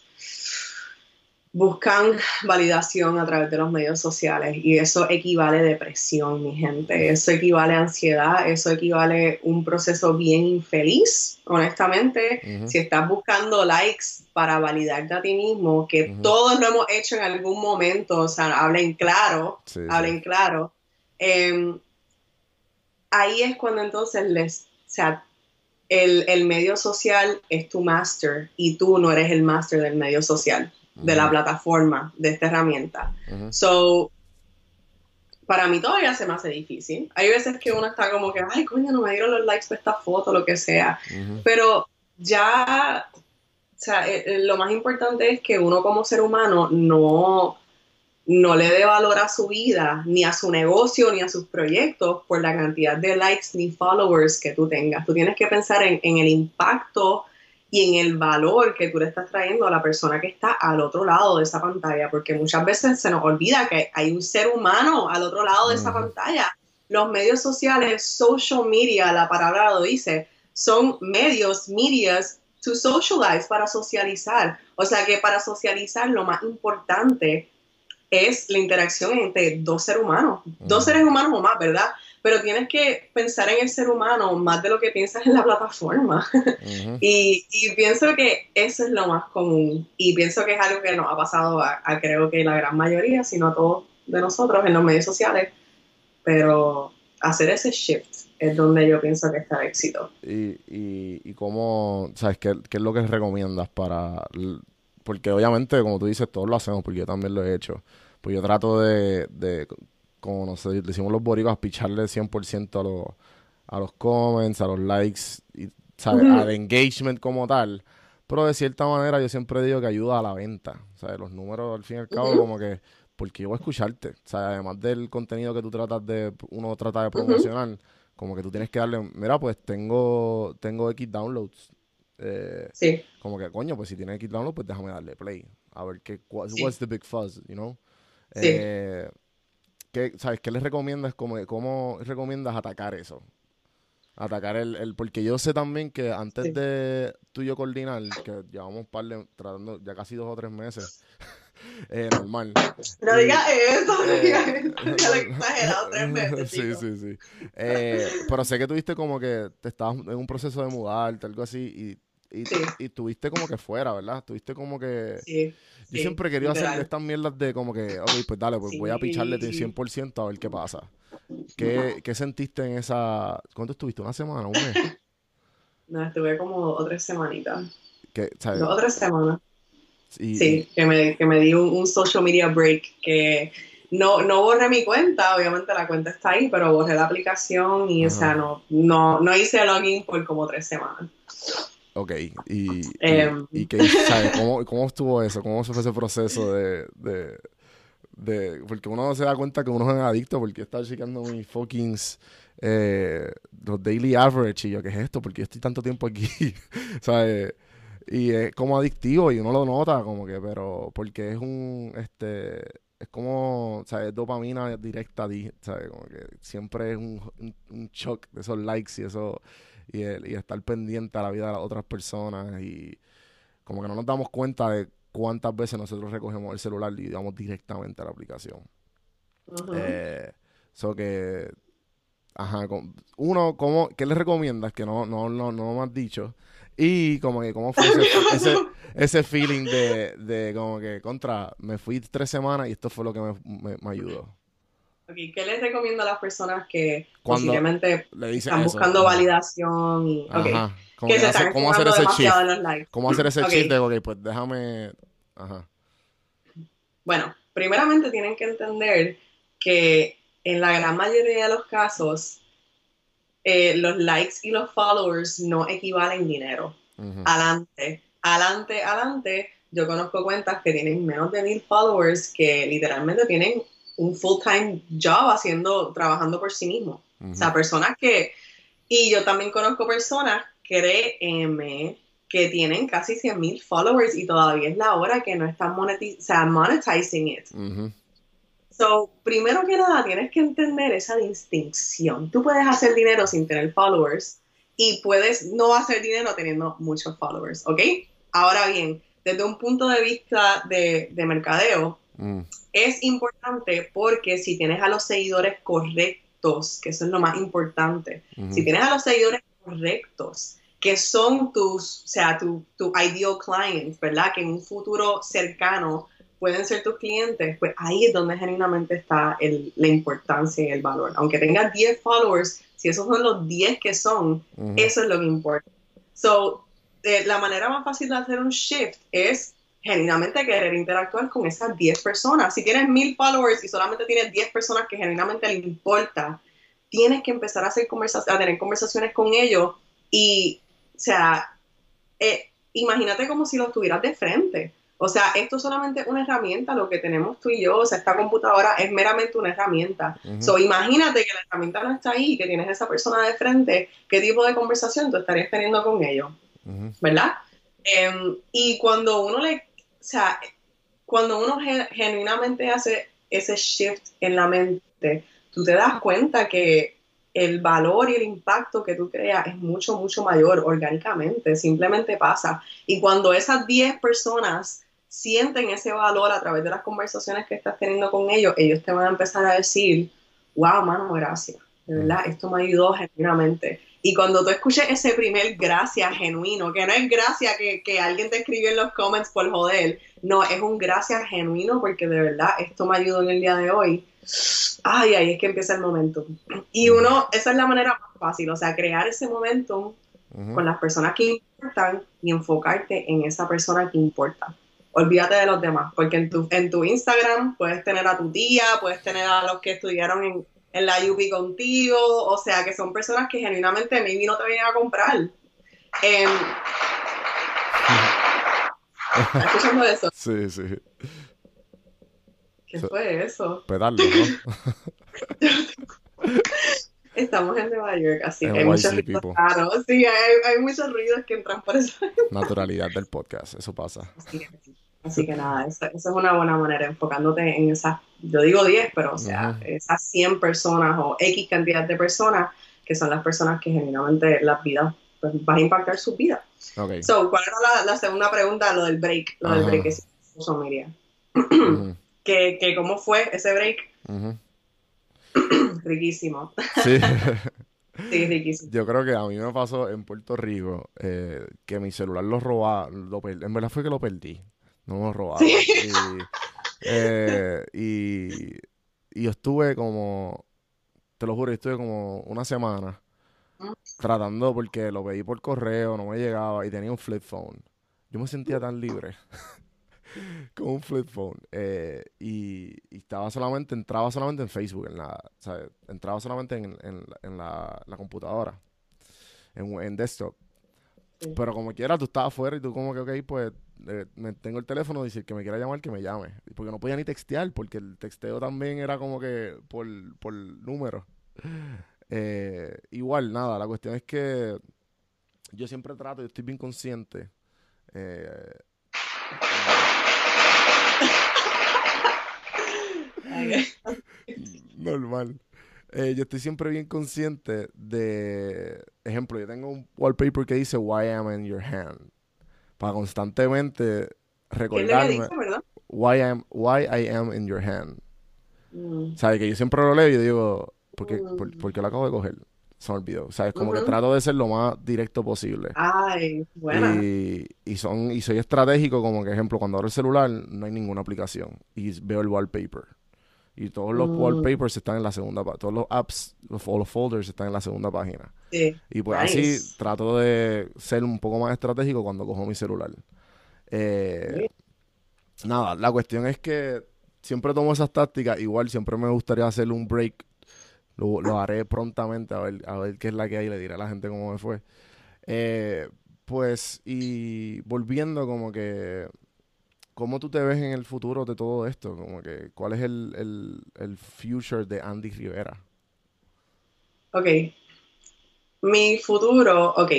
buscan validación a través de los medios sociales y eso equivale a depresión, mi gente. Eso equivale a ansiedad, eso equivale a un proceso bien infeliz, honestamente. Si estás buscando likes para validarte a ti mismo, que todos lo hemos hecho en algún momento, o sea, hablen claro, Sí, sí. hablen claro. Em, ahí es cuando entonces les, o sea, el, el medio social es tu master y tú no eres el master del medio social, de la plataforma, de esta herramienta. Ujú. So, para mí todavía se me hace difícil. Hay veces que uno está como que, ay, coño, no me dieron los likes para esta foto, lo que sea. Ujú. Pero ya, o sea, eh, eh, lo más importante es que uno como ser humano no, no le dé valor a su vida, ni a su negocio, ni a sus proyectos por la cantidad de likes ni followers que tú tengas. Tú tienes que pensar en, en el impacto y en el valor que tú le estás trayendo a la persona que está al otro lado de esa pantalla, porque muchas veces se nos olvida que hay un ser humano al otro lado de esa pantalla. Los medios sociales, social media, la palabra lo dice, son medios, medias, to socialize, para socializar. O sea que para socializar lo más importante es la interacción entre dos seres humanos, dos Ujú. seres humanos o más, ¿verdad? Pero tienes que pensar en el ser humano más de lo que piensas en la plataforma. Ujú. Y, y pienso que eso es lo más común. Y pienso que es algo que nos ha pasado a, a creo que la gran mayoría, si no a todos de nosotros en los medios sociales. Pero hacer ese shift es donde yo pienso que está el éxito. Y, y, y cómo, ¿sabes? ¿Qué, qué es lo que recomiendas para...? Porque obviamente, como tú dices, todos lo hacemos, porque yo también lo he hecho. Pues yo trato de, de como no sé, decimos los boricuas, picharle 100% a los, a los comments, a los likes, y, ¿sabes? Ujú. Al engagement como tal. Pero de cierta manera yo siempre digo que ayuda a la venta. ¿Sabes? Los números, al fin y al cabo, como que... Porque yo voy a escucharte. Además del contenido que tú tratas de... Uno trata de promocionar como que tú tienes que darle, mira, pues tengo, tengo X downloads. Eh, Sí, como que, coño, pues si tienes X downloads, pues déjame darle play. A ver qué, cua- Sí. what's the big fuzz, you know? Sí. Eh, ¿qué, ¿Sabes? ¿Qué les recomiendas? Como, ¿Cómo recomiendas atacar eso? Atacar el, el... Porque yo sé también que antes Sí. de tú y yo coordinar, que llevamos un par de... tratando ya casi dos o tres meses, eh, normal. no Y- digas eso, no eh, digas eso, ya lo he exagerado tres veces. Sí, chico. sí, sí. Eh, pero sé que tuviste como que te estabas en un proceso de mudarte, algo así, y, y, Sí. y tuviste como que fuera, ¿verdad? Tuviste como que... Sí, Yo sí, siempre quería hacer literal. estas mierdas de como que, ok, pues dale, pues voy a picharle de Sí. 100% a ver qué pasa. ¿Qué, qué sentiste en esa... ¿Cuánto estuviste? ¿Una semana? ¿Un mes? No, estuve como dos o tres semanitas. Que, ¿sabes? Dos o tres semanas. Y- Sí, que me, que me di un, un social media break que no, no borré mi cuenta, obviamente la cuenta está ahí, pero borré la aplicación y, o sea, no, no, no hice login por como tres semanas. Ok, y, y, Em. y qué, ¿sabes? ¿Cómo, cómo estuvo eso? ¿Cómo fue ese proceso de, de, de- Porque uno se da cuenta que uno es adicto porque está chequeando mis fucking... eh, los daily average y yo, ¿qué es esto? porque yo estoy tanto tiempo aquí? ¿Sabes? Y es como adictivo y uno lo nota como que, pero porque es un, este, es como, ¿sabes? Dopamina directa ¿sabes? Como que siempre es un, un, un shock de esos likes y eso, y, el- y estar pendiente a la vida de las otras personas y como que no nos damos cuenta de cuántas veces nosotros recogemos el celular y vamos directamente a la aplicación. Ujú. Eh, so que, ajá, uno, ¿cómo, ¿qué le recomiendas? Que no, no, no, no me has dicho. Y como que, ¿cómo fue ese, ese, ese feeling de, de como que, contra, me fui tres semanas y esto fue lo que me, me, me ayudó? Ok, ¿Qué les recomiendo a las personas que Cuando posiblemente están buscando validación y ok, Ajá. Como que se hace- están ¿Cómo hacer ese likes? ¿Cómo hacer ese Ok. shift de, ok, pues déjame, ajá. Bueno, primeramente tienen que entender que en la gran mayoría de los casos, eh, los likes y los followers no equivalen dinero. ujú, Adelante, adelante, adelante. Yo conozco cuentas que tienen menos de mil followers que literalmente tienen un full-time job haciendo, trabajando por sí mismos. ujú. O sea, personas que, y yo también conozco personas, créeme, que tienen casi 100 mil followers y todavía es la hora que no están moneti- o sea, monetizing it. So, primero que nada, tienes que entender esa distinción. Tú puedes hacer dinero sin tener followers y puedes no hacer dinero teniendo muchos followers, ¿ok? Ahora bien, desde un punto de vista de, de mercadeo, mm, es importante porque si tienes a los seguidores correctos, que eso es lo más importante, si tienes a los seguidores correctos, que son tus, o sea, tu, tu ideal clients, ¿verdad? Que en un futuro cercano pueden ser tus clientes, pues ahí es donde genuinamente está el- la importancia y el valor. Aunque tengas 10 followers, si esos son los 10 que son, eso es lo que importa. So, eh, la manera más fácil de hacer un shift es genuinamente querer interactuar con esas 10 personas. Si tienes 1000 followers y solamente tienes 10 personas que genuinamente le importa, tienes que empezar a, hacer a tener conversaciones con ellos y, o sea, eh, imagínate como si los tuvieras de frente. O sea, esto es solamente una herramienta, lo que tenemos tú y yo, o sea, esta computadora es meramente una herramienta. Ujú. So, imagínate que la herramienta no está ahí y que tienes a esa persona de frente, ¿qué tipo de conversación tú estarías teniendo con ellos? ¿Verdad? Em, y cuando uno le, sea, cuando uno ge- genuinamente hace ese shift en la mente, tú te das cuenta que el valor y el impacto que tú creas es mucho, mucho mayor orgánicamente, simplemente pasa. Y cuando esas 10 personas sienten ese valor a través de las conversaciones que estás teniendo con ellos, ellos te van a empezar a decir, wow, mano, gracias, de verdad, esto me ayudó genuinamente. Y cuando tú escuches ese primer gracias genuino, que no es gracias que, que alguien te escribió en los comments por joder, no, es un gracias genuino porque de verdad esto me ayudó en el día de hoy. Ay, ahí es que empieza el momento. Y uno, esa es la manera más fácil, o sea, crear ese momento con las personas que importan y enfocarte en esa persona que importa. Olvídate de los demás, porque en tu, en tu Instagram puedes tener a tu tía, puedes tener a los que estudiaron en, en la UP contigo, o sea, que son personas que genuinamente maybe no te vienen a comprar. ¿Estás escuchando eso? Sí, sí. ¿Qué fue eso? Pedarlo, ¿no? Estamos en Nueva York, así que hay muchos ruidos raros. Sí, hay, hay muchos ruidos que entran por eso. Naturalidad del podcast, eso pasa. Que, así que nada, eso, eso es una buena manera, enfocándote en esas, yo digo 10, pero o sea, esas 100 personas o X cantidad de personas que son las personas que genuinamente las vidas, pues vas a impactar sus vidas. Ok. So, ¿cuál era la, la segunda pregunta? Lo del break, lo del break que social media. Ujú, que, que ¿Cómo fue ese break? Riquísimo. Sí. Sí, riquísimo. Yo creo que a mí me pasó en Puerto Rico eh, que mi celular lo robaron. En verdad fue que lo perdí. No me lo robaron. Sí. Y, eh, y, y yo estuve como, te lo juro, yo estuve como una semana tratando porque lo pedí por correo, no me llegaba y tenía un flip phone. Yo me sentía tan libre con un flip phone. eh, y, y estaba solamente, entraba solamente en Facebook, en la, o sea, entraba solamente en, en, en la, la computadora, en, en desktop. Sí. Pero como quiera, tú estabas afuera y tú como que, ok, pues eh, me tengo el teléfono, decir que me quiera llamar, que me llame. Porque no podía ni textear, porque el texteo también era como que por, por número. Eh, igual, nada, la cuestión es que yo siempre trato, yo estoy bien consciente. eh, normal. Eh, yo estoy siempre bien consciente de, ejemplo, yo tengo un wallpaper que dice Why am in your hand. Para constantemente ¿Qué es recordarme dice, why, am, why I am in your hand. Mm. ¿Sabes? Que yo siempre lo leo y yo digo, ¿por qué, Mm. por qué lo acabo de coger? Se me olvidó. ¿Sabes? Como que trato de ser lo más directo posible. Ay, buena. Y, y son, y soy estratégico, como que ejemplo, cuando abro el celular no hay ninguna aplicación y veo el wallpaper. Y todos los Mm. wallpapers están en la segunda página, todos los apps los, o los folders están en la segunda página. Sí. Y pues Nice. así trato de ser un poco más estratégico cuando cojo mi celular. Eh, nada, la cuestión es que siempre tomo esas tácticas. Igual siempre me gustaría hacer un break. Lo, lo haré prontamente a ver, a ver qué es la que hay. Le diré a la gente cómo me fue. Eh, pues, y volviendo como que... ¿Cómo tú te ves en el futuro de todo esto? Como que, ¿cuál es el, el, el future de Andy Rivera? Ok. Mi futuro, ok.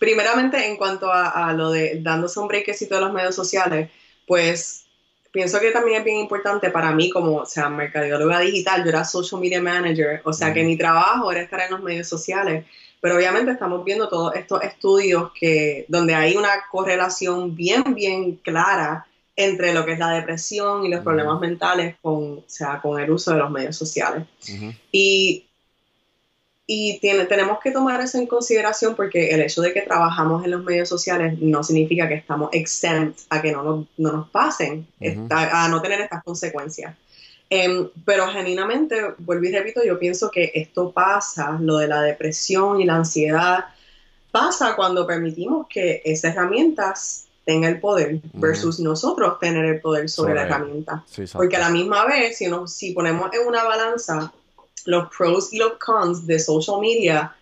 Primeramente, en cuanto a, a lo de dándose un breakcito de los medios sociales, pues pienso que también es bien importante para mí, como, o sea, mercadóloga digital, yo era social media manager, o sea, que mi trabajo era estar en los medios sociales, pero obviamente estamos viendo todos estos estudios que, donde hay una correlación bien, bien clara entre lo que es la depresión y los Ujú. problemas mentales con, o sea, con el uso de los medios sociales. Ujú, Y, y tiene, tenemos que tomar eso en consideración porque el hecho de que trabajamos en los medios sociales no significa que estamos exempt a que no nos, no nos pasen, Ujú. esta- a no tener estas consecuencias. Em, pero genuinamente, vuelvo y repito, yo pienso que esto pasa, lo de la depresión y la ansiedad, pasa cuando permitimos que esas herramientas tengan el poder versus nosotros tener el poder sobre, la herramienta. Sí. Porque a la misma vez, si, uno- si ponemos en una balanza los pros y los cons de social media,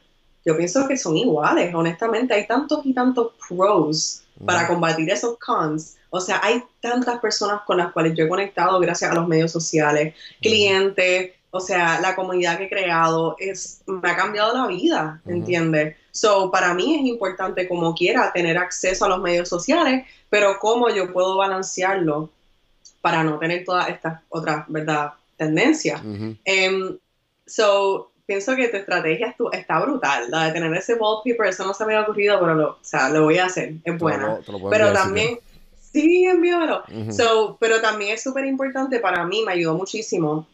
yo pienso que son iguales, honestamente. Hay tantos y tantos pros para Ujú. combatir esos cons. O sea, hay tantas personas con las cuales yo he conectado gracias a los medios sociales, clientes, o sea, la comunidad que he creado, es, me ha cambiado la vida. ¿entiendes? So, para mí es importante como quiera tener acceso a los medios sociales, pero cómo yo puedo balancearlo para no tener todas estas otras, ¿verdad?, tendencias. Ujú. Em, so, pienso que tu estrategia está brutal. La de tener ese wallpaper, eso no se me había ocurrido, pero lo, o sea, lo voy a hacer. Es Te lo buena. te lo Pero si también, sí, envíamelo. Ujú. So, pero también es súper importante para mí, me ayudó muchísimo,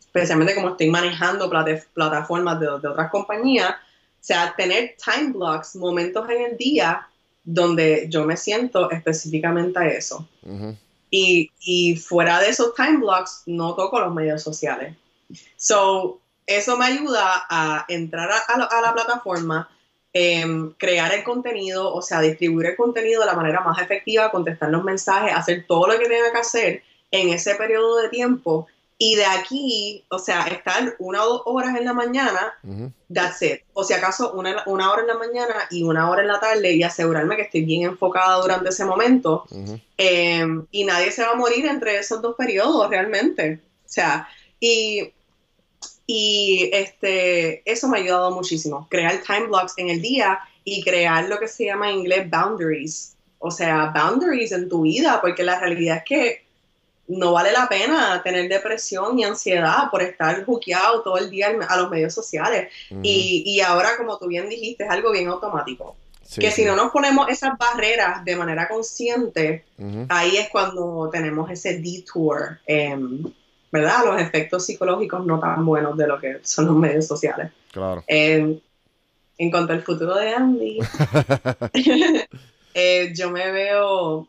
especialmente como estoy manejando plate- plataformas de, de otras compañías, sea, tener time blocks, momentos en el día donde yo me siento específicamente a eso. Y, y fuera de esos time blocks, no toco los medios sociales. So, eso me ayuda a entrar a, a la, a la plataforma, em, crear el contenido, o sea, distribuir el contenido de la manera más efectiva, contestar los mensajes, hacer todo lo que tenga que hacer en ese periodo de tiempo. Y de aquí, o sea, estar una o dos horas en la mañana Ujú. That's it. O si acaso una, una hora en la mañana y una hora en la tarde y asegurarme que estoy bien enfocada durante ese momento. Eh, y nadie se va a morir entre esos dos periodos realmente. O sea, y, y este, eso me ha ayudado muchísimo. Crear time blocks en el día y crear lo que se llama en inglés boundaries. O sea, boundaries en tu vida, porque la realidad es que no vale la pena tener depresión y ansiedad por estar juqueado todo el día a los medios sociales. Y, y ahora, como tú bien dijiste, es algo bien automático. Sí, que sí. si no nos ponemos esas barreras de manera consciente, ahí es cuando tenemos ese detour, em, ¿verdad? Los efectos psicológicos no tan buenos de lo que son los medios sociales. Claro. Em, en cuanto al futuro de Andy, eh, yo me veo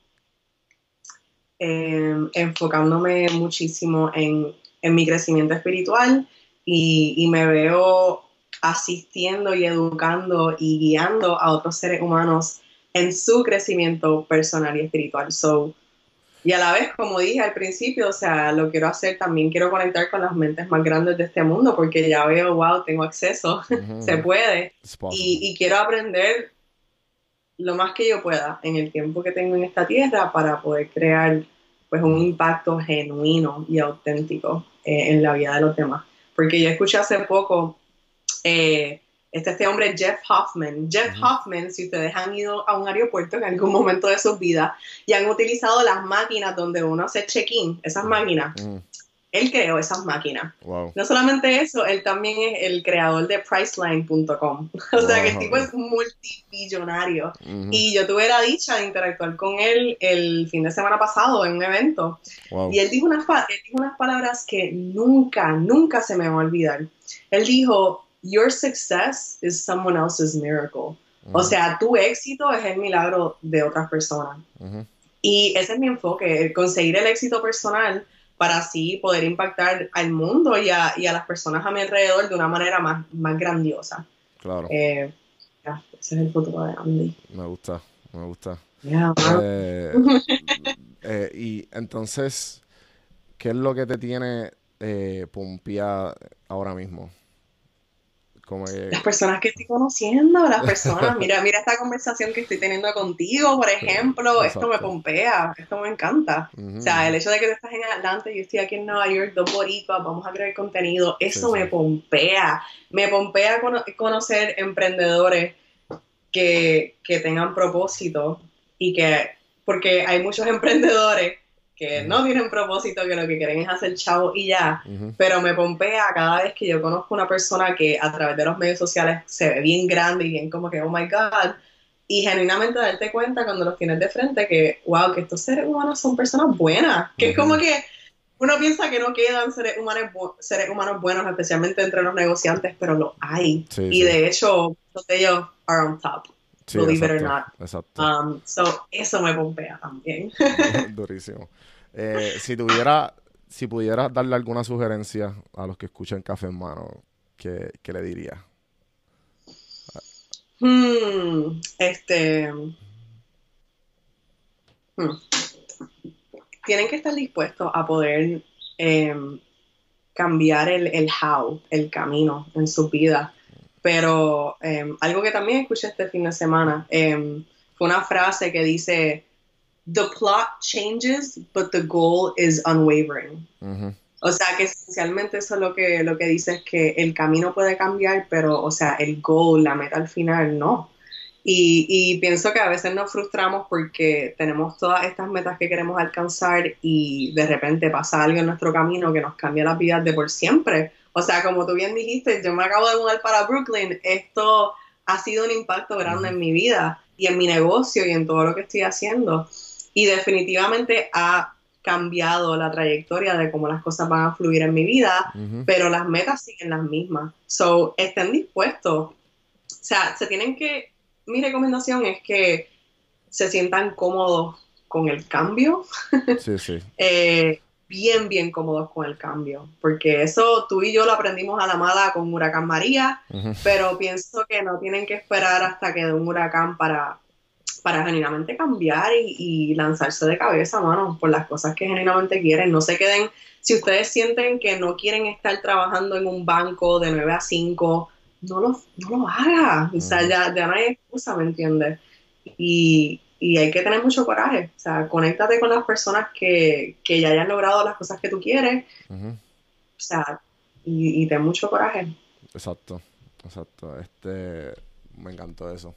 em, enfocándome muchísimo en, en mi crecimiento espiritual y, y me veo asistiendo y educando y guiando a otros seres humanos en su crecimiento personal y espiritual. So, y a la vez, como dije al principio, o sea, lo quiero hacer, también quiero conectar con las mentes más grandes de este mundo porque ya veo, wow, tengo acceso, Ujú. se puede y, y quiero aprender lo más que yo pueda en el tiempo que tengo en esta tierra para poder crear pues un impacto genuino y auténtico eh, en la vida de los demás. Porque yo escuché hace poco, eh, este, este hombre Jeff Hoffman. Jeff. Hoffman, si ustedes han ido a un aeropuerto en algún momento de sus vidas y han utilizado las máquinas donde uno hace check-in, esas máquinas, Ujú. Él creó esas máquinas. Wow. No solamente eso, él también es el creador de Priceline.com. O sea que el Wow. tipo es multimillonario. Ujú. Y yo tuve la dicha de interactuar con él el fin de semana pasado en un evento. Wow. Y él dijo unas, él dijo unas palabras que nunca, nunca se me va a olvidar. Él dijo, Your success is someone else's miracle. O Ujú. sea, tu éxito es el milagro de otras personas. Ujú. Y ese es mi enfoque, el conseguir el éxito personal para así poder impactar al mundo y a, y a las personas a mi alrededor de una manera más, más grandiosa. Claro. Eh, ya, ese es el futuro de Andy. Me gusta. Me gusta. Eh, eh, y entonces, ¿qué es lo que te tiene eh, pompeada ahora mismo? Como que, las personas que estoy conociendo, las personas, mira, mira esta conversación que estoy teniendo contigo, por ejemplo, esto me pompea, esto me encanta. O sea, el hecho de que tú estás en Atlanta y yo estoy aquí en Nueva York, dos boricuas, vamos a crear contenido, eso Sí, me sí. pompea. Me pompea cono- conocer emprendedores que, que tengan propósito y que, porque hay muchos emprendedores que no tienen propósito, que lo que quieren es hacer chavo y ya, Ujú. pero me pompea cada vez que yo conozco una persona que a través de los medios sociales se ve bien grande y bien como que, oh my God, y genuinamente darte cuenta cuando los tienes de frente que, wow, que estos seres humanos son personas buenas, que es Ujú. como que uno piensa que no quedan seres humanos, seres humanos buenos, especialmente entre los negociantes, pero lo hay. Sí, y sí. de hecho, muchos de ellos are on top. Sí, believe it or not. Exacto. Um, so, eso me pompea también. Durísimo. Eh, si tuviera, si pudieras darle alguna sugerencia a los que escuchan Café en Mano, ¿qué, qué le diría? Hmm, este. hmm. Tienen que estar dispuestos a poder em, cambiar el, el how, el camino en su vida. Pero em, algo que también escuché este fin de semana em, fue una frase que dice: The plot changes, but the goal is unwavering. Ujú. O sea, que esencialmente eso es lo que, lo que dice es que el camino puede cambiar, pero, o sea, el goal, la meta al final, no. Y, y pienso que a veces nos frustramos porque tenemos todas estas metas que queremos alcanzar y de repente pasa algo en nuestro camino que nos cambia las vidas de por siempre O sea, como tú bien dijiste, yo me acabo de mudar para Brooklyn. Esto ha sido un impacto grande en mi vida y en mi negocio y en todo lo que estoy haciendo. Y definitivamente ha cambiado la trayectoria de cómo las cosas van a fluir en mi vida, Ujú. pero las metas siguen las mismas. So, estén dispuestos. O sea, se tienen que, mi recomendación es que se sientan cómodos con el cambio, Sí, sí. eh, bien, bien cómodos con el cambio, porque eso tú y yo lo aprendimos a la mala con Huracán María, pero pienso que no tienen que esperar hasta que dé un huracán para, para genuinamente cambiar y, y lanzarse de cabeza, mano, por las cosas que genuinamente quieren. No se queden, si ustedes sienten que no quieren estar trabajando en un banco de 9 a 5, no lo, no lo hagas. O sea, ya, ya no hay excusa, ¿me entiendes? Y, y hay que tener mucho coraje. O sea, conéctate con las personas que, que ya hayan logrado las cosas que tú quieres. O sea, y, y ten mucho coraje. Exacto, exacto. Este, me encantó eso.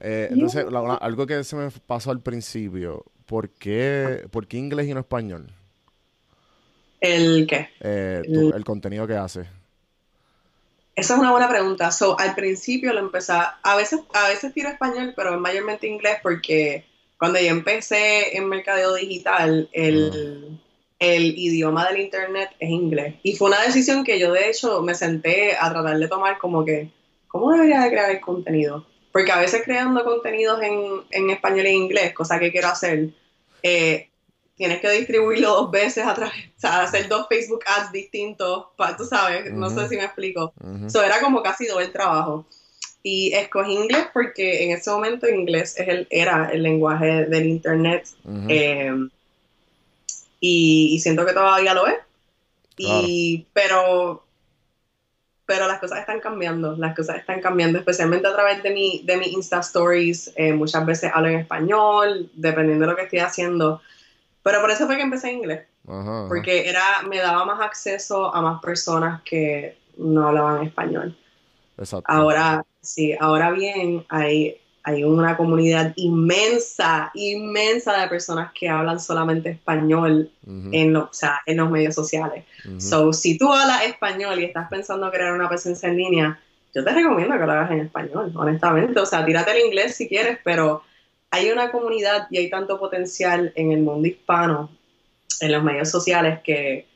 Eh, entonces, la- la- algo que se me pasó al principio, ¿por qué, por qué inglés y no español? ¿El qué? Eh, tú- el contenido que haces. Esa es una buena pregunta. So, al principio lo empecé, a a veces, a veces tiro español, pero mayormente inglés porque cuando yo empecé en mercadeo digital, el, el idioma del internet es inglés. Y fue una decisión que yo de hecho me senté a tratar de tomar como que, ¿cómo debería de crear el contenido? Porque a veces creando contenidos en, en español e inglés, cosa que quiero hacer, eh, tienes que distribuirlo dos veces a través, o sea, hacer dos Facebook ads distintos, pa- tú sabes, no sé si me explico. Ujú. So, era como casi doble el trabajo. Y escogí inglés porque en ese momento inglés es el, era el lenguaje del internet Ujú. eh, y, y siento que todavía lo es. Y, pero, pero las cosas están cambiando, las cosas están cambiando, especialmente a través de mi, de mi Insta Stories. eh, muchas veces hablo en español, dependiendo de lo que estoy haciendo. Pero por eso fue que empecé en inglés Ajá, ajá. porque era, me daba más acceso a más personas que no hablaban español. Exacto. Ahora, sí, ahora bien, hay, hay una comunidad inmensa, inmensa de personas que hablan solamente español en, lo- o sea, en los medios sociales. So, si tú hablas español y estás pensando crear una presencia en línea, yo te recomiendo que lo hagas en español, honestamente. O sea, tírate el inglés si quieres, pero hay una comunidad y hay tanto potencial en el mundo hispano, en los medios sociales, que,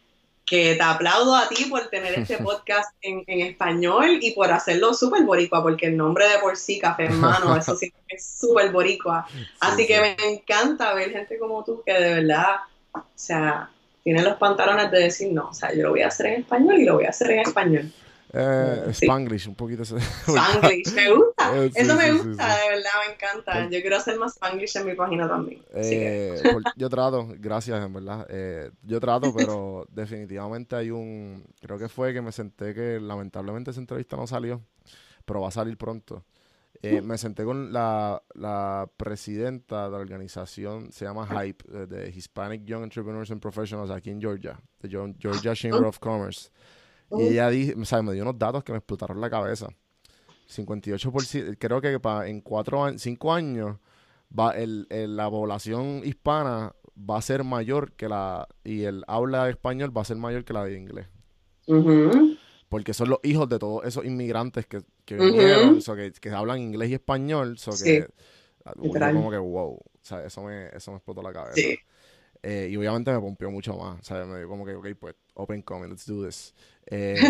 que te aplaudo a ti por tener este podcast en, en español y por hacerlo súper boricua, porque el nombre de por sí, Café en Mano, eso sí es súper boricua. Así Sí, que sí. me encanta ver gente como tú que de verdad, o sea, tiene los pantalones de decir, no, o sea, yo lo voy a hacer en español y lo voy a hacer en español. Eh, Sí. Spanglish, un poquito. Spanglish, me gusta, Eh, sí, eso me sí, gusta, de verdad me encanta. Yo quiero hacer más Spanglish en mi página también. Que, Eh, por- yo trato, gracias, en verdad. Eh, yo trato, pero definitivamente hay un. Creo que fue que me senté que lamentablemente esa entrevista no salió, pero va a salir pronto. Me senté con la, la presidenta de la organización, se llama HYPE, de Hispanic Young Entrepreneurs and Professionals aquí en Georgia, de Geo- Georgia Chamber of Commerce. Y ella di- o sea, me dio unos datos que me explotaron la cabeza. 58%, creo que pa- en cuatro años, cinco años, va el, el- la población hispana va a ser mayor que la, y el habla español va a ser mayor que la de inglés. Porque son los hijos de todos esos inmigrantes que, que vinieron, so que, que hablan inglés y español, so Sí, que ah, como que wow, o sea, eso me, eso me explotó la cabeza. sí. Eh, y obviamente me pompió mucho más, o sea, me dio como que, ok, pues, open comment, let's do this. Eh,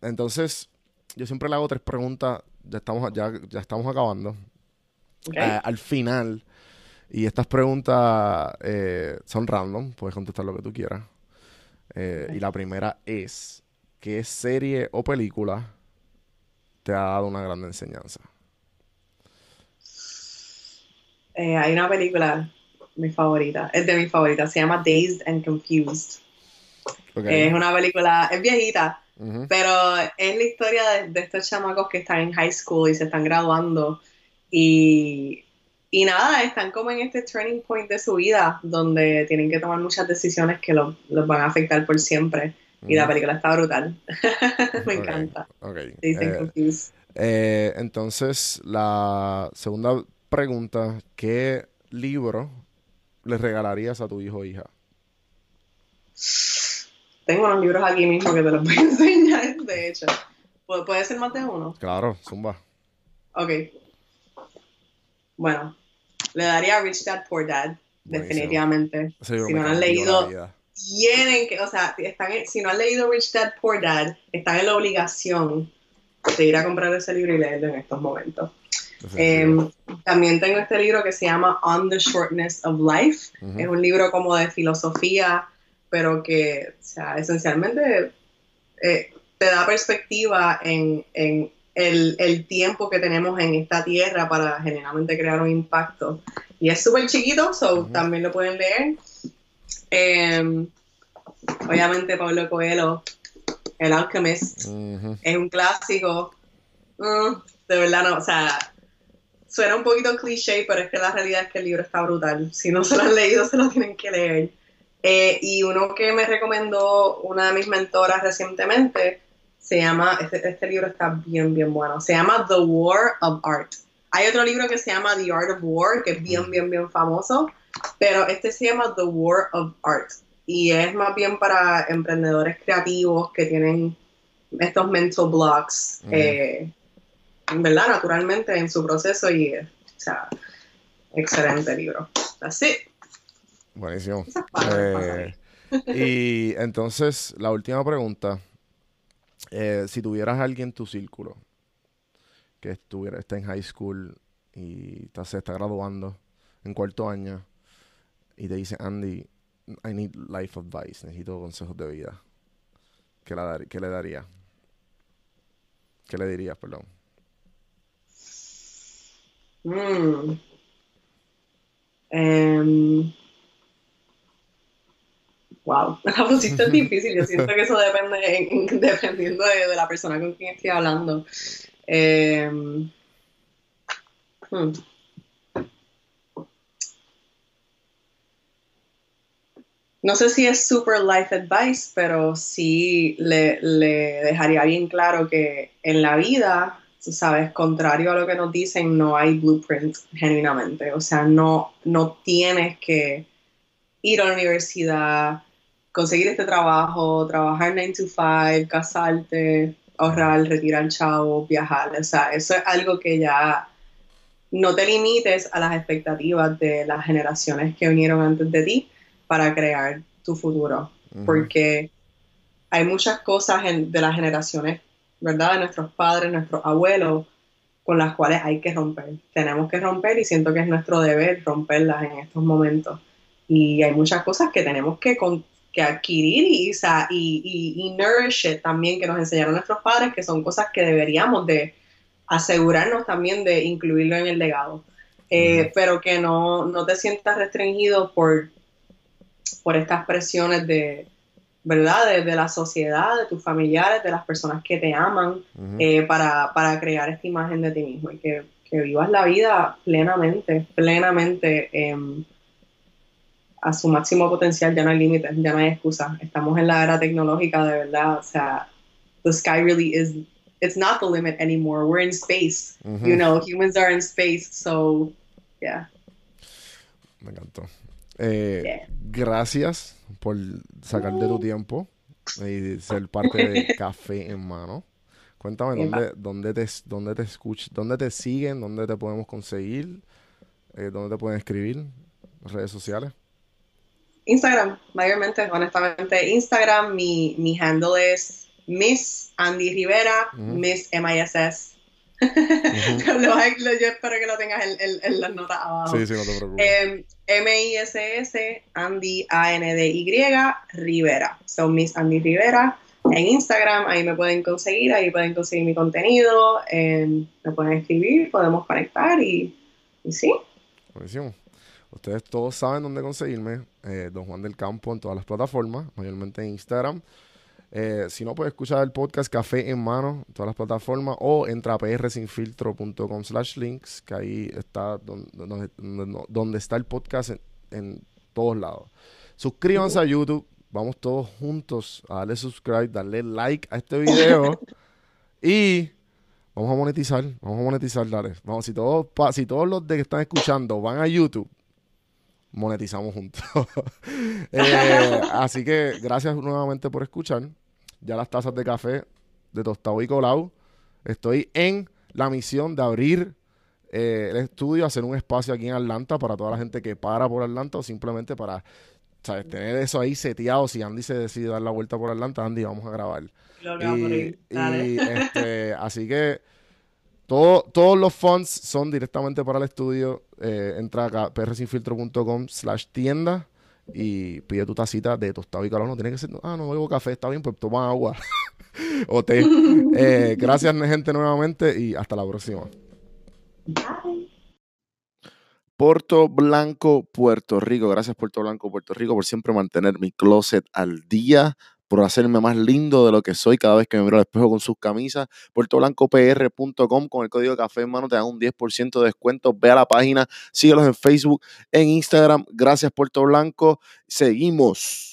entonces, yo siempre le hago tres preguntas, ya estamos, ya, ya estamos acabando. Eh, al final, y estas preguntas son random, puedes contestar lo que tú quieras. Y la primera es, ¿qué serie o película te ha dado una gran enseñanza? Hay una película, mi favorita, es de mis favoritas, se llama Dazed and Confused. Es una película, es viejita. Pero es la historia de, de estos chamacos que están en high school y se están graduando y, y nada, están como en este turning point de su vida donde tienen que tomar muchas decisiones que lo- los van a afectar por siempre. Y la película está brutal. Me encanta. ok. Dicen Eh, confused. eh, entonces, la segunda pregunta, ¿qué libro le regalarías a tu hijo o hija? tengo unos libros aquí mismo que te los voy a enseñar, de hecho. ¿Pu- ¿Puede ser más de uno? Claro, zumba. Ok. Bueno, le daría Rich Dad Poor Dad, Buenísimo. definitivamente. Si no han leído, tienen que, o sea, están en- si no han leído Rich Dad Poor Dad, están en la obligación de ir a comprar ese libro y leerlo en estos momentos. Eh, también tengo este libro que se llama On the Shortness of Life. Es un libro como de filosofía, pero que, o sea, esencialmente eh, te da perspectiva en, en el, el tiempo que tenemos en esta tierra para genuinamente crear un impacto. Y es súper chiquito, so también lo pueden leer. Eh, obviamente Pablo Coelho, El Alchemist, es un clásico. Mm, de verdad, no, o sea, suena un poquito cliché, pero es que la realidad es que el libro está brutal. Si no se lo han leído, se lo tienen que leer. Eh, y uno que me recomendó una de mis mentoras recientemente se llama, este, este libro está bien, bien bueno, se llama The War of Art. Hay otro libro que se llama The Art of War, que es bien, bien, bien famoso, pero este se llama The War of Art. Y es más bien para emprendedores creativos que tienen estos mental blocks, Ujú. eh, verdad, naturalmente en su proceso y, eh, o sea, excelente libro. Así. Buenísimo. Eh, y entonces, la última pregunta. eh, si tuvieras a alguien en tu círculo que estuviera, está en high school y está, se está graduando en cuarto año y te dice, Andy, I need life advice, necesito consejos de vida. ¿Qué, la dar- qué le daría? ¿Qué le dirías, perdón? Mm. Em, wow, la pusiste difícil. Yo siento que eso depende, en- en- dependiendo de, de la persona con quien estoy hablando. Em, hmm. No sé si es super life advice, pero sí le, le dejaría bien claro que en la vida, tú sabes, contrario a lo que nos dicen, no hay blueprint genuinamente. O sea, no, no tienes que ir a la universidad, conseguir este trabajo, trabajar 9 to 5, casarte, ahorrar, retirar chavo, viajar. O sea, eso es algo que ya no te limites a las expectativas de las generaciones que vinieron antes de ti para crear tu futuro. Porque hay muchas cosas en- de las generaciones, ¿verdad? De nuestros padres, nuestros abuelos, con las cuales hay que romper. Tenemos que romper y siento que es nuestro deber romperlas en estos momentos. Y hay muchas cosas que tenemos que, con- que adquirir y, y, y, y nourish it también que nos enseñaron nuestros padres, que son cosas que deberíamos de asegurarnos también de incluirlo en el legado. Eh. Pero que no, no te sientas restringido por, por estas presiones de, ¿verdad? De, de la sociedad, de tus familiares, de las personas que te aman, Ujú. eh, para, para crear esta imagen de ti mismo y que, que vivas la vida plenamente, plenamente em, a su máximo potencial, ya no hay límites, ya no hay excusas. Estamos en la era tecnológica de verdad, o sea, the sky really is, it's not the limit anymore, we're in space, Ujú. you know, humans are in space, so, yeah. Me encantó. Eh, Yeah. Gracias por sacar de tu tiempo y ser parte de Café en Mano. Cuéntame dónde, dónde te, dónde te escuch- dónde te siguen, dónde te podemos conseguir, eh, dónde te pueden escribir, redes sociales. Instagram, mayormente, honestamente, Instagram, mi, mi handle es Miss Andy Rivera, Ujú. Miss MISS. Lo- lo- yo espero que lo tengas en, en- en las notas abajo. Sí, sí, no te preocupes. Eh, M-I-S-S, Andy A-N-D-Y, Rivera. Son Miss Andy Rivera en Instagram, ahí me pueden conseguir, ahí pueden conseguir mi contenido, eh, me pueden escribir, podemos conectar y, y sí. Buenísimo. Ustedes todos saben dónde conseguirme. eh, Don Juan del Campo en todas las plataformas, mayormente en Instagram. Eh, si no, puedes escuchar el podcast Café en Mano todas las plataformas o entra a prsinfiltro.com slash links, que ahí está donde, donde, donde- donde está el podcast en, en todos lados. Suscríbanse a YouTube. Vamos todos juntos a darle subscribe, darle like a este video y vamos a monetizar. Vamos a monetizar, dale. Vamos, si todos, pa- si todos los de que están escuchando van a YouTube monetizamos juntos. Eh, así que gracias nuevamente por escuchar. Ya las tazas de café de Tostado y Colau. Estoy en la misión de abrir eh, el estudio, hacer un espacio aquí en Atlanta para toda la gente que para por Atlanta o simplemente para ¿sabes? tener eso ahí seteado. Si Andy se decide dar la vuelta por Atlanta, Andy, vamos a grabar. Lo Y, este, así que todo- todos los funds son directamente para el estudio. Eh, entra acá prsinfiltro.com slash tienda y pide tu tacita de tostado y calor. No tiene que ser, ah, no bebo café, está bien, pues toma agua o té. Eh, gracias, gente, nuevamente y hasta la próxima. Bye. Puerto Blanco, Puerto Rico. Gracias, Puerto Blanco, Puerto Rico, por siempre mantener mi closet al día, por hacerme más lindo de lo que soy cada vez que me miro al espejo con sus camisas. PuertoBlancoPR.com con el código café en mano te dan un 10% de descuento. Ve a la página, síguelos en Facebook, en Instagram. Gracias, Puerto Blanco. Seguimos.